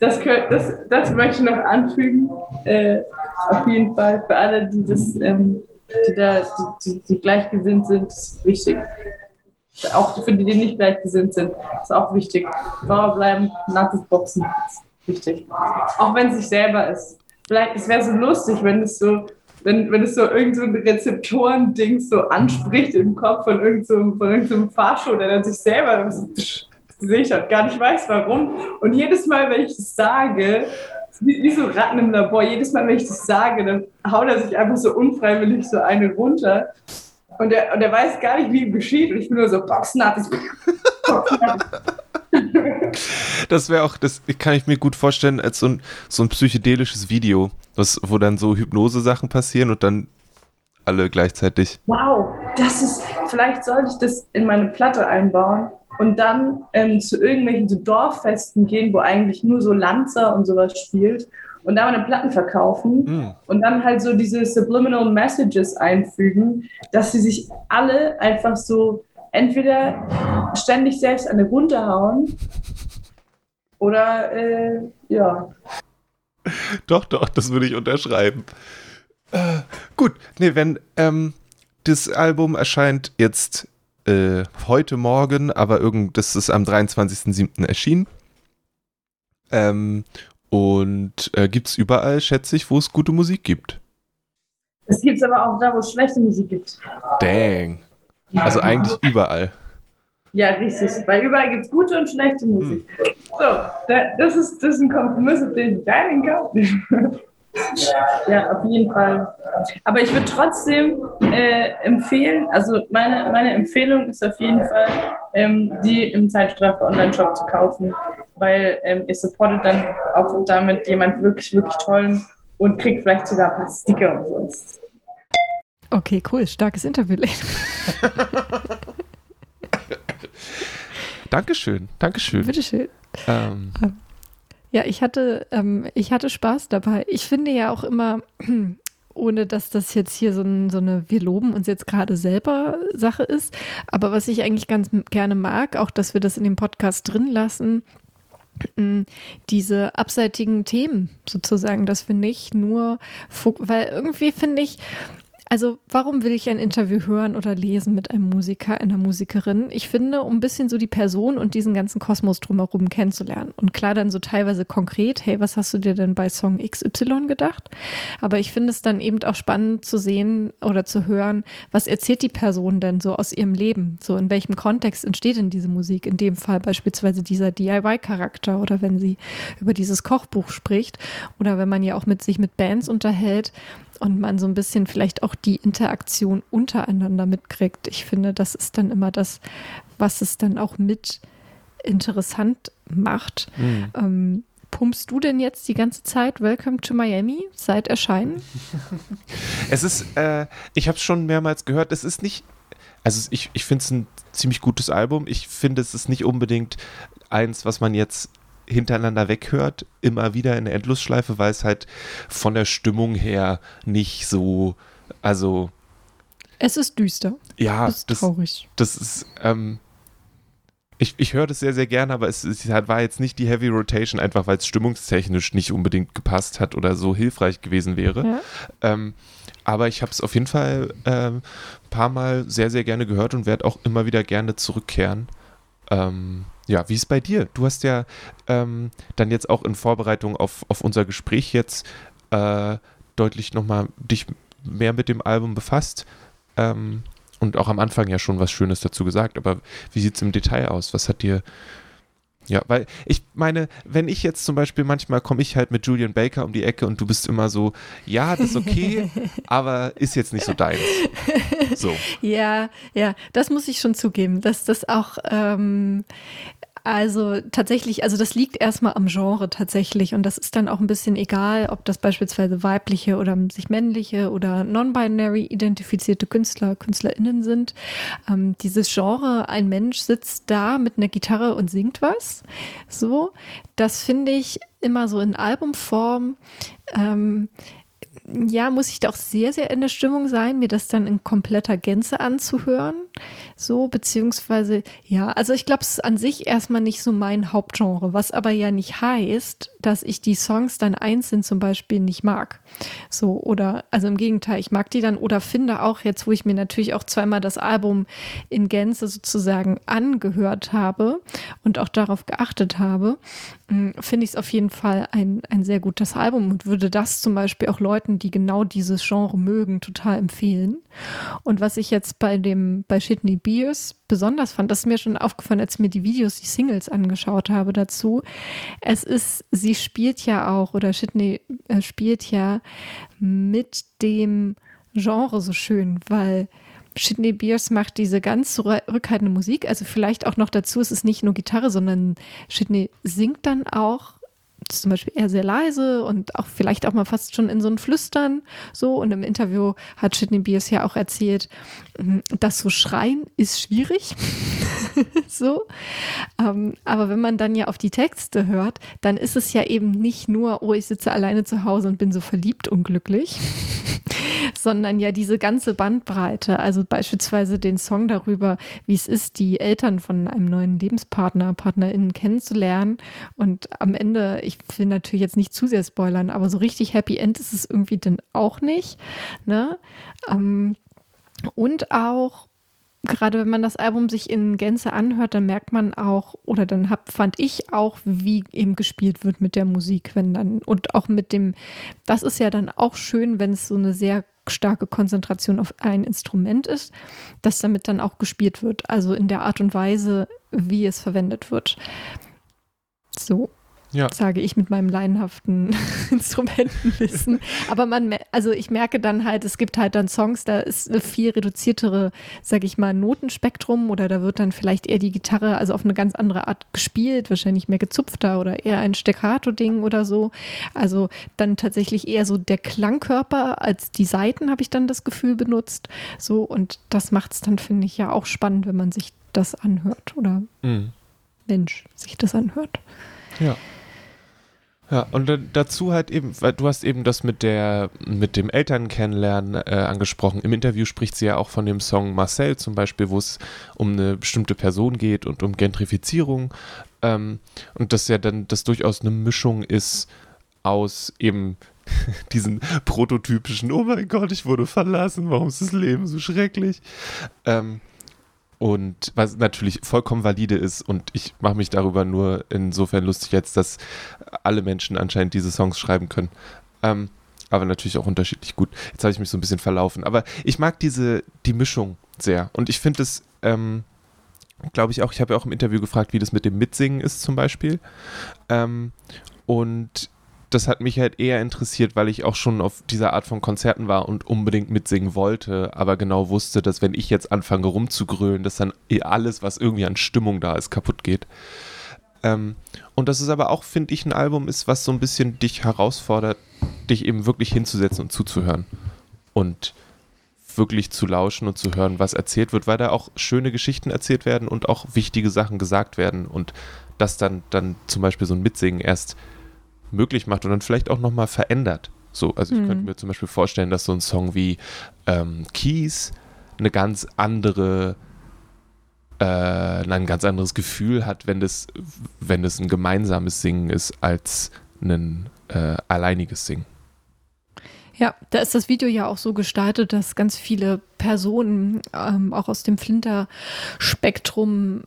Das, das, das möchte ich noch anfügen. Äh, auf jeden Fall für alle, die das ähm, die, da, die, die gleichgesinnt sind, ist wichtig. Auch für die, die nicht gleichgesinnt sind, ist auch wichtig. Sauer bleiben, Nazis boxen, ist wichtig. Auch wenn es sich selber ist. Vielleicht, es wäre so lustig, wenn es so, wenn, wenn es so irgend so Rezeptoren-Ding so anspricht im Kopf von irgendeinem so, irgendeinem so Fahrshow, der dann sich selber so, sehe ich halt gar nicht weiß warum. Und jedes Mal, wenn ich das sage, wie, wie so Ratten im Labor. Jedes Mal, wenn ich das sage, dann haut er sich einfach so unfreiwillig so eine runter. Und er, und er weiß gar nicht, wie ihm geschieht. Und ich bin nur so, Boxnazis. das wäre auch, das kann ich mir gut vorstellen, als so ein, so ein psychedelisches Video, was, wo dann so Hypnose-Sachen passieren und dann alle gleichzeitig. Wow, das ist, vielleicht sollte ich das in meine Platte einbauen und dann ähm, zu irgendwelchen so Dorffesten gehen, wo eigentlich nur so Lanzer und sowas spielt und da meine Platten verkaufen mm. und dann halt so diese Subliminal Messages einfügen, dass sie sich alle einfach so entweder ständig selbst eine runterhauen oder äh, ja. Doch, doch, das würde ich unterschreiben. Äh, gut, nee, wenn ähm, das Album erscheint jetzt äh, heute Morgen, aber irgend, das ist am 23.07. erschienen. Ähm, und äh, gibt es überall, schätze ich, wo es gute Musik gibt. Es gibt es aber auch da, wo es schlechte Musik gibt. Dang. Also eigentlich überall. Ja, richtig. Weil überall gibt es gute und schlechte Musik. Hm. So, das ist, das ist ein Kompromiss, den ich keinen Kauf ja, auf jeden Fall. Aber ich würde trotzdem äh, empfehlen, also meine, meine Empfehlung ist auf jeden Fall, ähm, die im Zeitstrafe Online-Shop zu kaufen, weil ähm, ihr supportet dann auch damit jemand wirklich, wirklich tollen und kriegt vielleicht sogar ein paar Sticker und sonst. Okay, cool. Starkes Interview. Dankeschön, Dankeschön. Bitteschön. Ähm. ähm ja, ich hatte, ähm, ich hatte Spaß dabei. Ich finde ja auch immer, ohne dass das jetzt hier so, ein, so eine Wir loben uns jetzt gerade selber Sache ist, aber was ich eigentlich ganz gerne mag, auch dass wir das in dem Podcast drin lassen, diese abseitigen Themen sozusagen, dass wir nicht nur, weil irgendwie finde ich, also warum will ich ein Interview hören oder lesen mit einem Musiker, einer Musikerin? Ich finde, um ein bisschen so die Person und diesen ganzen Kosmos drumherum kennenzulernen. Und klar dann so teilweise konkret, hey, was hast du dir denn bei Song XY gedacht? Aber ich finde es dann eben auch spannend zu sehen oder zu hören, was erzählt die Person denn so aus ihrem Leben? So in welchem Kontext entsteht denn diese Musik? In dem Fall beispielsweise dieser DIY-Charakter oder wenn sie über dieses Kochbuch spricht oder wenn man ja auch mit sich mit Bands unterhält und man so ein bisschen vielleicht auch die Interaktion untereinander mitkriegt. Ich finde, das ist dann immer das, was es dann auch mit interessant macht. Mhm. Ähm, pumpst du denn jetzt die ganze Zeit Welcome to Miami seit Erscheinen? es ist, äh, ich habe es schon mehrmals gehört, es ist nicht, also ich, ich finde es ein ziemlich gutes Album. Ich finde, es ist nicht unbedingt eins, was man jetzt hintereinander weghört, immer wieder in der Endlosschleife, weil es halt von der Stimmung her nicht so, also. Es ist düster. Ja, es ist traurig. Das, das ist, ähm, ich, ich höre das sehr, sehr gerne, aber es, es, war jetzt nicht die Heavy Rotation, einfach weil es stimmungstechnisch nicht unbedingt gepasst hat oder so hilfreich gewesen wäre. Ja. Ähm, aber ich habe es auf jeden Fall ein ähm, paar Mal sehr, sehr gerne gehört und werde auch immer wieder gerne zurückkehren. Ähm, ja, wie ist bei dir? Du hast ja ähm, dann jetzt auch in Vorbereitung auf, auf unser Gespräch jetzt äh, deutlich nochmal dich mehr mit dem Album befasst. Ähm, und auch am Anfang ja schon was Schönes dazu gesagt. Aber wie sieht es im Detail aus? Was hat dir ja, weil ich meine, wenn ich jetzt zum Beispiel manchmal komme ich halt mit Julian Baker um die Ecke und du bist immer so, ja, das ist okay, aber ist jetzt nicht so deins. So. Ja, ja, das muss ich schon zugeben, dass das auch ähm, also tatsächlich, also das liegt erstmal am Genre tatsächlich und das ist dann auch ein bisschen egal, ob das beispielsweise weibliche oder sich männliche oder non-binary identifizierte Künstler, Künstlerinnen sind. Ähm, dieses Genre, ein Mensch sitzt da mit einer Gitarre und singt was, so, das finde ich immer so in Albumform. Ähm, ja, muss ich da auch sehr, sehr in der Stimmung sein, mir das dann in kompletter Gänze anzuhören. So, beziehungsweise, ja, also ich glaube, es ist an sich erstmal nicht so mein Hauptgenre, was aber ja nicht heißt, dass ich die Songs dann einzeln zum Beispiel nicht mag. So, oder, also im Gegenteil, ich mag die dann oder finde auch jetzt, wo ich mir natürlich auch zweimal das Album in Gänze sozusagen angehört habe und auch darauf geachtet habe, hm, finde ich es auf jeden Fall ein, ein sehr gutes Album und würde das zum Beispiel auch Leuten, die genau dieses Genre mögen, total empfehlen. Und was ich jetzt bei dem, bei Shitney Beers besonders fand, das ist mir schon aufgefallen, als ich mir die Videos, die Singles angeschaut habe dazu. Es ist, sie spielt ja auch, oder Shitney äh, spielt ja mit dem Genre so schön, weil Sidney Beers macht diese ganz zurückhaltende Musik. Also vielleicht auch noch dazu, es ist nicht nur Gitarre, sondern Sidney singt dann auch zum Beispiel eher sehr leise und auch vielleicht auch mal fast schon in so ein Flüstern so. Und im Interview hat Sidney Beers ja auch erzählt, hm, dass so schreien ist schwierig. so. Ähm, aber wenn man dann ja auf die Texte hört, dann ist es ja eben nicht nur, oh, ich sitze alleine zu Hause und bin so verliebt und glücklich, sondern ja diese ganze Bandbreite. Also beispielsweise den Song darüber, wie es ist, die Eltern von einem neuen Lebenspartner, PartnerInnen kennenzulernen. Und am Ende, ich will natürlich jetzt nicht zu sehr spoilern, aber so richtig Happy End ist es irgendwie dann auch nicht. Ne? Ähm, und auch gerade wenn man das Album sich in Gänze anhört, dann merkt man auch, oder dann hab, fand ich auch, wie eben gespielt wird mit der Musik, wenn dann, und auch mit dem, das ist ja dann auch schön, wenn es so eine sehr starke Konzentration auf ein Instrument ist, dass damit dann auch gespielt wird, also in der Art und Weise, wie es verwendet wird. So ja. sage ich mit meinem laienhaften Instrumentenwissen. Aber man, also ich merke dann halt, es gibt halt dann Songs, da ist eine viel reduziertere, sage ich mal, Notenspektrum oder da wird dann vielleicht eher die Gitarre, also auf eine ganz andere Art gespielt, wahrscheinlich mehr gezupfter oder eher ein Staccato-Ding oder so. Also dann tatsächlich eher so der Klangkörper als die Saiten, habe ich dann das Gefühl benutzt. So und das macht es dann, finde ich, ja auch spannend, wenn man sich das anhört oder mhm. Mensch sich das anhört. Ja. Ja, und dazu halt eben, weil du hast eben das mit der, mit dem Eltern kennenlernen äh, angesprochen. Im Interview spricht sie ja auch von dem Song Marcel zum Beispiel, wo es um eine bestimmte Person geht und um Gentrifizierung. Ähm, und das ja dann, das durchaus eine Mischung ist aus eben diesen prototypischen, oh mein Gott, ich wurde verlassen, warum ist das Leben so schrecklich? Ähm, und was natürlich vollkommen valide ist und ich mache mich darüber nur insofern lustig jetzt, dass alle Menschen anscheinend diese Songs schreiben können. Ähm, aber natürlich auch unterschiedlich gut. Jetzt habe ich mich so ein bisschen verlaufen. Aber ich mag diese, die Mischung sehr. Und ich finde es, ähm, glaube ich auch, ich habe ja auch im Interview gefragt, wie das mit dem Mitsingen ist zum Beispiel. Ähm, und das hat mich halt eher interessiert, weil ich auch schon auf dieser Art von Konzerten war und unbedingt mitsingen wollte, aber genau wusste, dass wenn ich jetzt anfange rumzugrölen, dass dann eh alles, was irgendwie an Stimmung da ist, kaputt geht. Ähm, und das ist aber auch, finde ich, ein Album ist, was so ein bisschen dich herausfordert, dich eben wirklich hinzusetzen und zuzuhören. Und wirklich zu lauschen und zu hören, was erzählt wird, weil da auch schöne Geschichten erzählt werden und auch wichtige Sachen gesagt werden und das dann, dann zum Beispiel so ein Mitsingen erst möglich macht und dann vielleicht auch nochmal verändert. So, also ich mhm. könnte mir zum Beispiel vorstellen, dass so ein Song wie ähm, Keys eine ganz andere, äh, ein ganz anderes Gefühl hat, wenn das, wenn das ein gemeinsames Singen ist, als ein äh, alleiniges Singen. Ja, da ist das Video ja auch so gestaltet, dass ganz viele Personen ähm, auch aus dem Flinter-Spektrum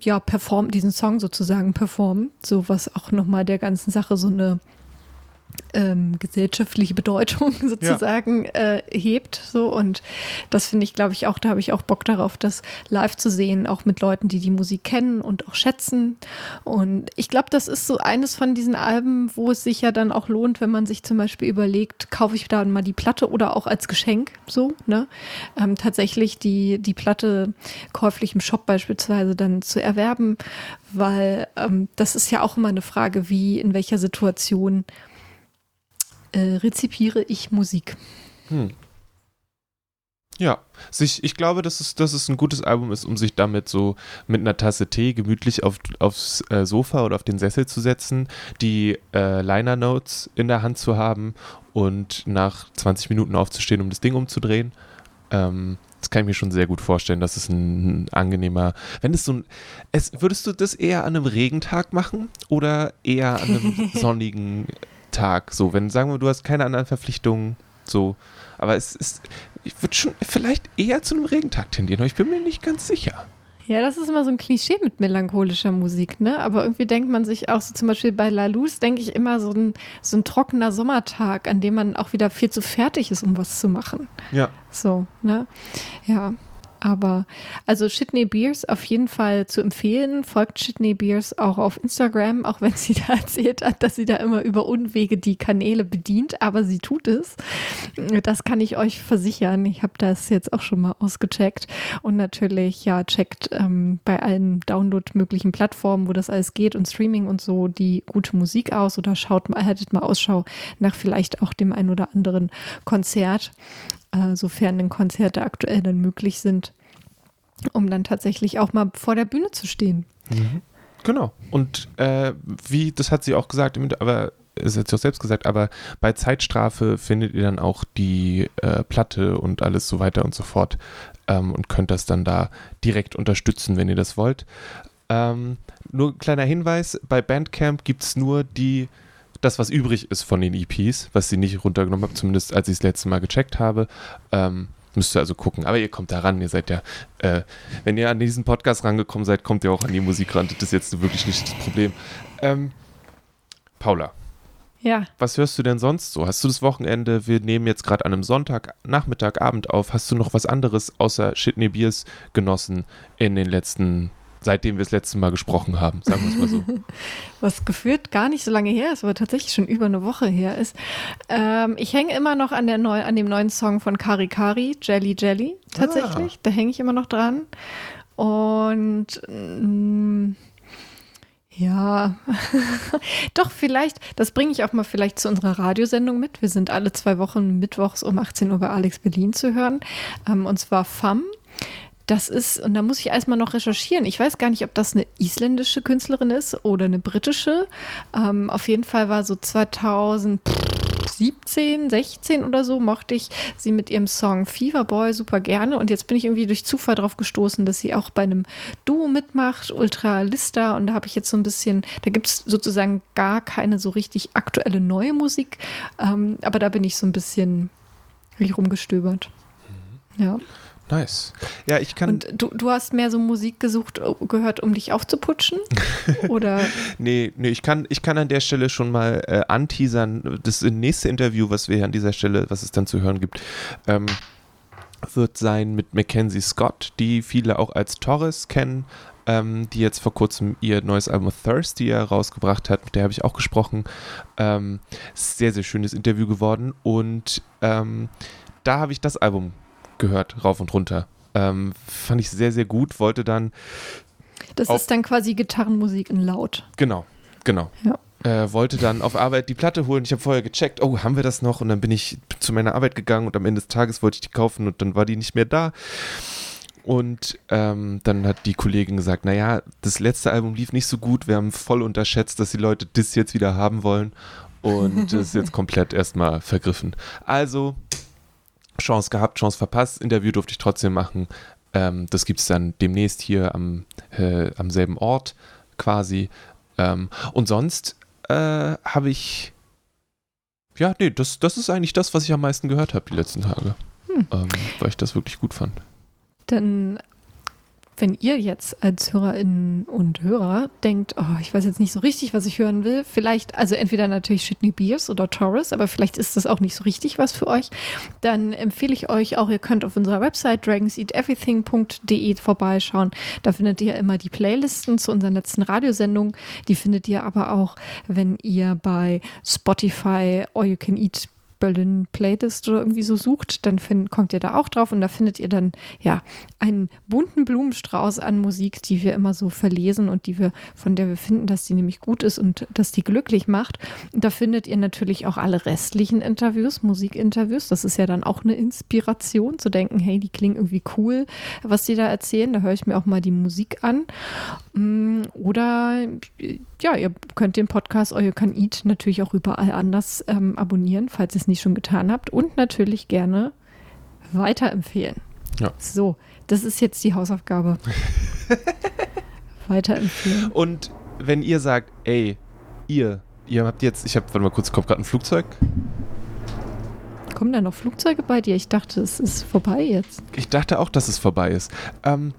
ja performen, diesen Song sozusagen performen, so was auch nochmal der ganzen Sache so eine ähm, gesellschaftliche Bedeutung sozusagen ja. äh, hebt. So und das finde ich, glaube ich, auch, da habe ich auch Bock darauf, das live zu sehen, auch mit Leuten, die die Musik kennen und auch schätzen. Und ich glaube, das ist so eines von diesen Alben, wo es sich ja dann auch lohnt, wenn man sich zum Beispiel überlegt, kaufe ich da mal die Platte oder auch als Geschenk so, ne? Ähm, tatsächlich die, die Platte käuflich im Shop beispielsweise dann zu erwerben, weil ähm, das ist ja auch immer eine Frage, wie, in welcher Situation äh, rezipiere ich Musik. Hm. Ja, sich, ich glaube, dass es, dass es ein gutes Album ist, um sich damit so mit einer Tasse Tee gemütlich auf, aufs äh, Sofa oder auf den Sessel zu setzen, die äh, Liner Notes in der Hand zu haben und nach 20 Minuten aufzustehen, um das Ding umzudrehen. Ähm, das kann ich mir schon sehr gut vorstellen, dass es ein, ein angenehmer, wenn es so ein, es, würdest du das eher an einem Regentag machen oder eher an einem sonnigen Tag, so, wenn, sagen wir, du hast keine anderen Verpflichtungen, so, aber es ist, ich würde schon vielleicht eher zu einem Regentag tendieren, aber ich bin mir nicht ganz sicher. Ja, das ist immer so ein Klischee mit melancholischer Musik, ne? Aber irgendwie denkt man sich auch so zum Beispiel bei La Luz, denke ich immer so ein, so ein trockener Sommertag, an dem man auch wieder viel zu fertig ist, um was zu machen. Ja. So, ne? Ja. Aber also Shitney Beers auf jeden Fall zu empfehlen. Folgt Shitney Beers auch auf Instagram, auch wenn sie da erzählt hat, dass sie da immer über Unwege die Kanäle bedient, aber sie tut es. Das kann ich euch versichern. Ich habe das jetzt auch schon mal ausgecheckt. Und natürlich, ja, checkt ähm, bei allen Download-möglichen Plattformen, wo das alles geht und Streaming und so, die gute Musik aus oder schaut mal, haltet mal Ausschau nach vielleicht auch dem ein oder anderen Konzert äh, sofern denn Konzerte aktuell dann möglich sind, um dann tatsächlich auch mal vor der Bühne zu stehen. Mhm. Genau. Und äh, wie, das hat sie auch gesagt, aber es hat sie auch selbst gesagt, aber bei Zeitstrafe findet ihr dann auch die äh, Platte und alles so weiter und so fort ähm, und könnt das dann da direkt unterstützen, wenn ihr das wollt. Ähm, nur ein kleiner Hinweis, bei Bandcamp gibt es nur die das, was übrig ist von den EPs, was sie nicht runtergenommen haben, zumindest als ich das letzte Mal gecheckt habe. Ähm, müsst ihr also gucken. Aber ihr kommt da ran, ihr seid ja, äh, wenn ihr an diesen Podcast rangekommen seid, kommt ihr auch an die Musik ran. Das ist jetzt wirklich nicht das Problem. Ähm, Paula. Ja. Was hörst du denn sonst so? Hast du das Wochenende, wir nehmen jetzt gerade an einem Sonntag, Nachmittag, Abend auf, hast du noch was anderes außer Shitney Beers genossen in den letzten seitdem wir das letzte Mal gesprochen haben, sagen wir es mal so. Was gefühlt gar nicht so lange her ist, aber tatsächlich schon über eine Woche her ist. Ähm, ich hänge immer noch an, der neu, an dem neuen Song von Kari Kari, Jelly Jelly, tatsächlich. Ah. Da hänge ich immer noch dran. Und mh, mm, ja, doch vielleicht, das bringe ich auch mal vielleicht zu unserer Radiosendung mit. Wir sind alle zwei Wochen mittwochs um 18 Uhr bei Alex Berlin zu hören. Ähm, und zwar FAM. Das ist, und da muss ich erstmal noch recherchieren. Ich weiß gar nicht, ob das eine isländische Künstlerin ist oder eine britische. Ähm, auf jeden Fall war so 2000. 17, 16 oder so mochte ich sie mit ihrem Song Fever Boy super gerne und jetzt bin ich irgendwie durch Zufall drauf gestoßen, dass sie auch bei einem Duo mitmacht, Ultra Lista und da habe ich jetzt so ein bisschen, da gibt es sozusagen gar keine so richtig aktuelle neue Musik, ähm, aber da bin ich so ein bisschen rumgestöbert. Mhm. Ja. Nice. Ja, ich kann. Und du, du hast mehr so Musik gesucht, äh, gehört, um dich aufzuputschen? Oder? nee, nee, ich kann, ich kann an der Stelle schon mal äh, anteasern. Das nächste Interview, was wir hier an dieser Stelle, was es dann zu hören gibt, ähm, wird sein mit Mackenzie Scott, die viele auch als Torres kennen. Ähm, die jetzt vor kurzem ihr neues Album Thirsty rausgebracht hat, mit der habe ich auch gesprochen. Ähm, sehr, sehr schönes Interview geworden und ähm, da habe ich das Album gehört, rauf und runter. Ähm, fand ich sehr, sehr gut. Wollte dann. Das ist dann quasi Gitarrenmusik in laut. Genau, genau. Ja. Äh, wollte dann auf Arbeit die Platte holen. Ich habe vorher gecheckt, oh, haben wir das noch? Und dann bin ich zu meiner Arbeit gegangen und am Ende des Tages wollte ich die kaufen und dann war die nicht mehr da. Und ähm, dann hat die Kollegin gesagt, naja, das letzte Album lief nicht so gut, wir haben voll unterschätzt, dass die Leute das jetzt wieder haben wollen und das ist jetzt komplett erstmal vergriffen. Also Chance gehabt, Chance verpasst. Interview durfte ich trotzdem machen. Ähm, das gibt es dann demnächst hier am, äh, am selben Ort quasi. Ähm, und sonst äh, habe ich. Ja, nee, das, das ist eigentlich das, was ich am meisten gehört habe die letzten Tage. Hm. Ähm, weil ich das wirklich gut fand. Dann wenn ihr jetzt als Hörerinnen und Hörer denkt, oh, ich weiß jetzt nicht so richtig, was ich hören will, vielleicht, also entweder natürlich Shitney Beers oder Taurus, aber vielleicht ist das auch nicht so richtig was für euch, dann empfehle ich euch auch, ihr könnt auf unserer Website dragonseateverything.de vorbeischauen. Da findet ihr immer die Playlisten zu unseren letzten Radiosendungen. Die findet ihr aber auch, wenn ihr bei Spotify All You Can Eat Berlin Playlist oder irgendwie so sucht, dann find, kommt ihr da auch drauf und da findet ihr dann ja einen bunten Blumenstrauß an Musik, die wir immer so verlesen und die wir, von der wir finden, dass die nämlich gut ist und dass die glücklich macht. Und da findet ihr natürlich auch alle restlichen Interviews, Musikinterviews. Das ist ja dann auch eine Inspiration zu denken, hey, die klingen irgendwie cool, was die da erzählen. Da höre ich mir auch mal die Musik an. Mm, oder ja, ihr könnt den Podcast All You Can Eat natürlich auch überall anders ähm, abonnieren, falls ihr es nicht schon getan habt. Und natürlich gerne weiterempfehlen. Ja. So, das ist jetzt die Hausaufgabe. weiterempfehlen. Und wenn ihr sagt, ey, ihr, ihr habt jetzt, ich habe, warte mal kurz, kommt gerade ein Flugzeug. Kommen da noch Flugzeuge bei dir? Ich dachte, es ist vorbei jetzt. Ich dachte auch, dass es vorbei ist. Ähm,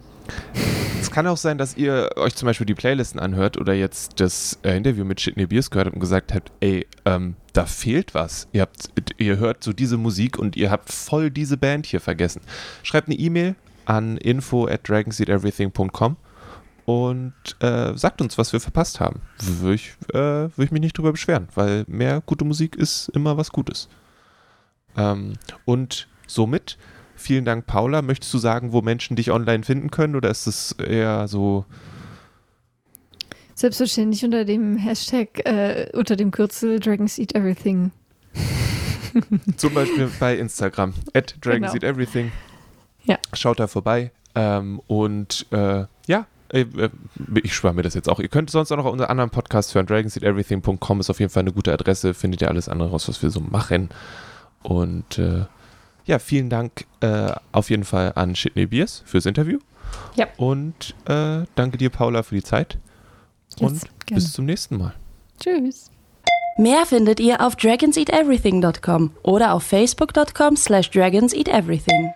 es kann auch sein, dass ihr euch zum Beispiel die Playlisten anhört oder jetzt das äh, Interview mit Shitney Beers gehört habt und gesagt habt, ey, ähm, da fehlt was. Ihr, habt, ihr hört so diese Musik und ihr habt voll diese Band hier vergessen. Schreibt eine E-Mail an info at dragonseedeverything.com und äh, sagt uns, was wir verpasst haben. Würde ich, äh, würd ich mich nicht drüber beschweren, weil mehr gute Musik ist immer was Gutes. Ähm, und somit Vielen Dank, Paula. Möchtest du sagen, wo Menschen dich online finden können oder ist es eher so? Selbstverständlich unter dem Hashtag, äh, unter dem Kürzel Dragons Eat Everything. Zum Beispiel bei Instagram, at Dragons genau. Eat Everything. Ja. Schaut da vorbei. Ähm, und äh, ja, äh, äh, ich spare mir das jetzt auch. Ihr könnt sonst auch noch unseren anderen Podcast hören. dragonseateverything.com ist auf jeden Fall eine gute Adresse. Findet ihr alles andere raus, was wir so machen. Und äh, ja, vielen Dank äh, auf jeden Fall an Shitney Beers fürs Interview. Ja. Und äh, danke dir, Paula, für die Zeit. Yes, Und gerne. bis zum nächsten Mal. Tschüss. Mehr findet ihr auf dragonseateverything.com oder auf facebook.com slash dragonseateverything.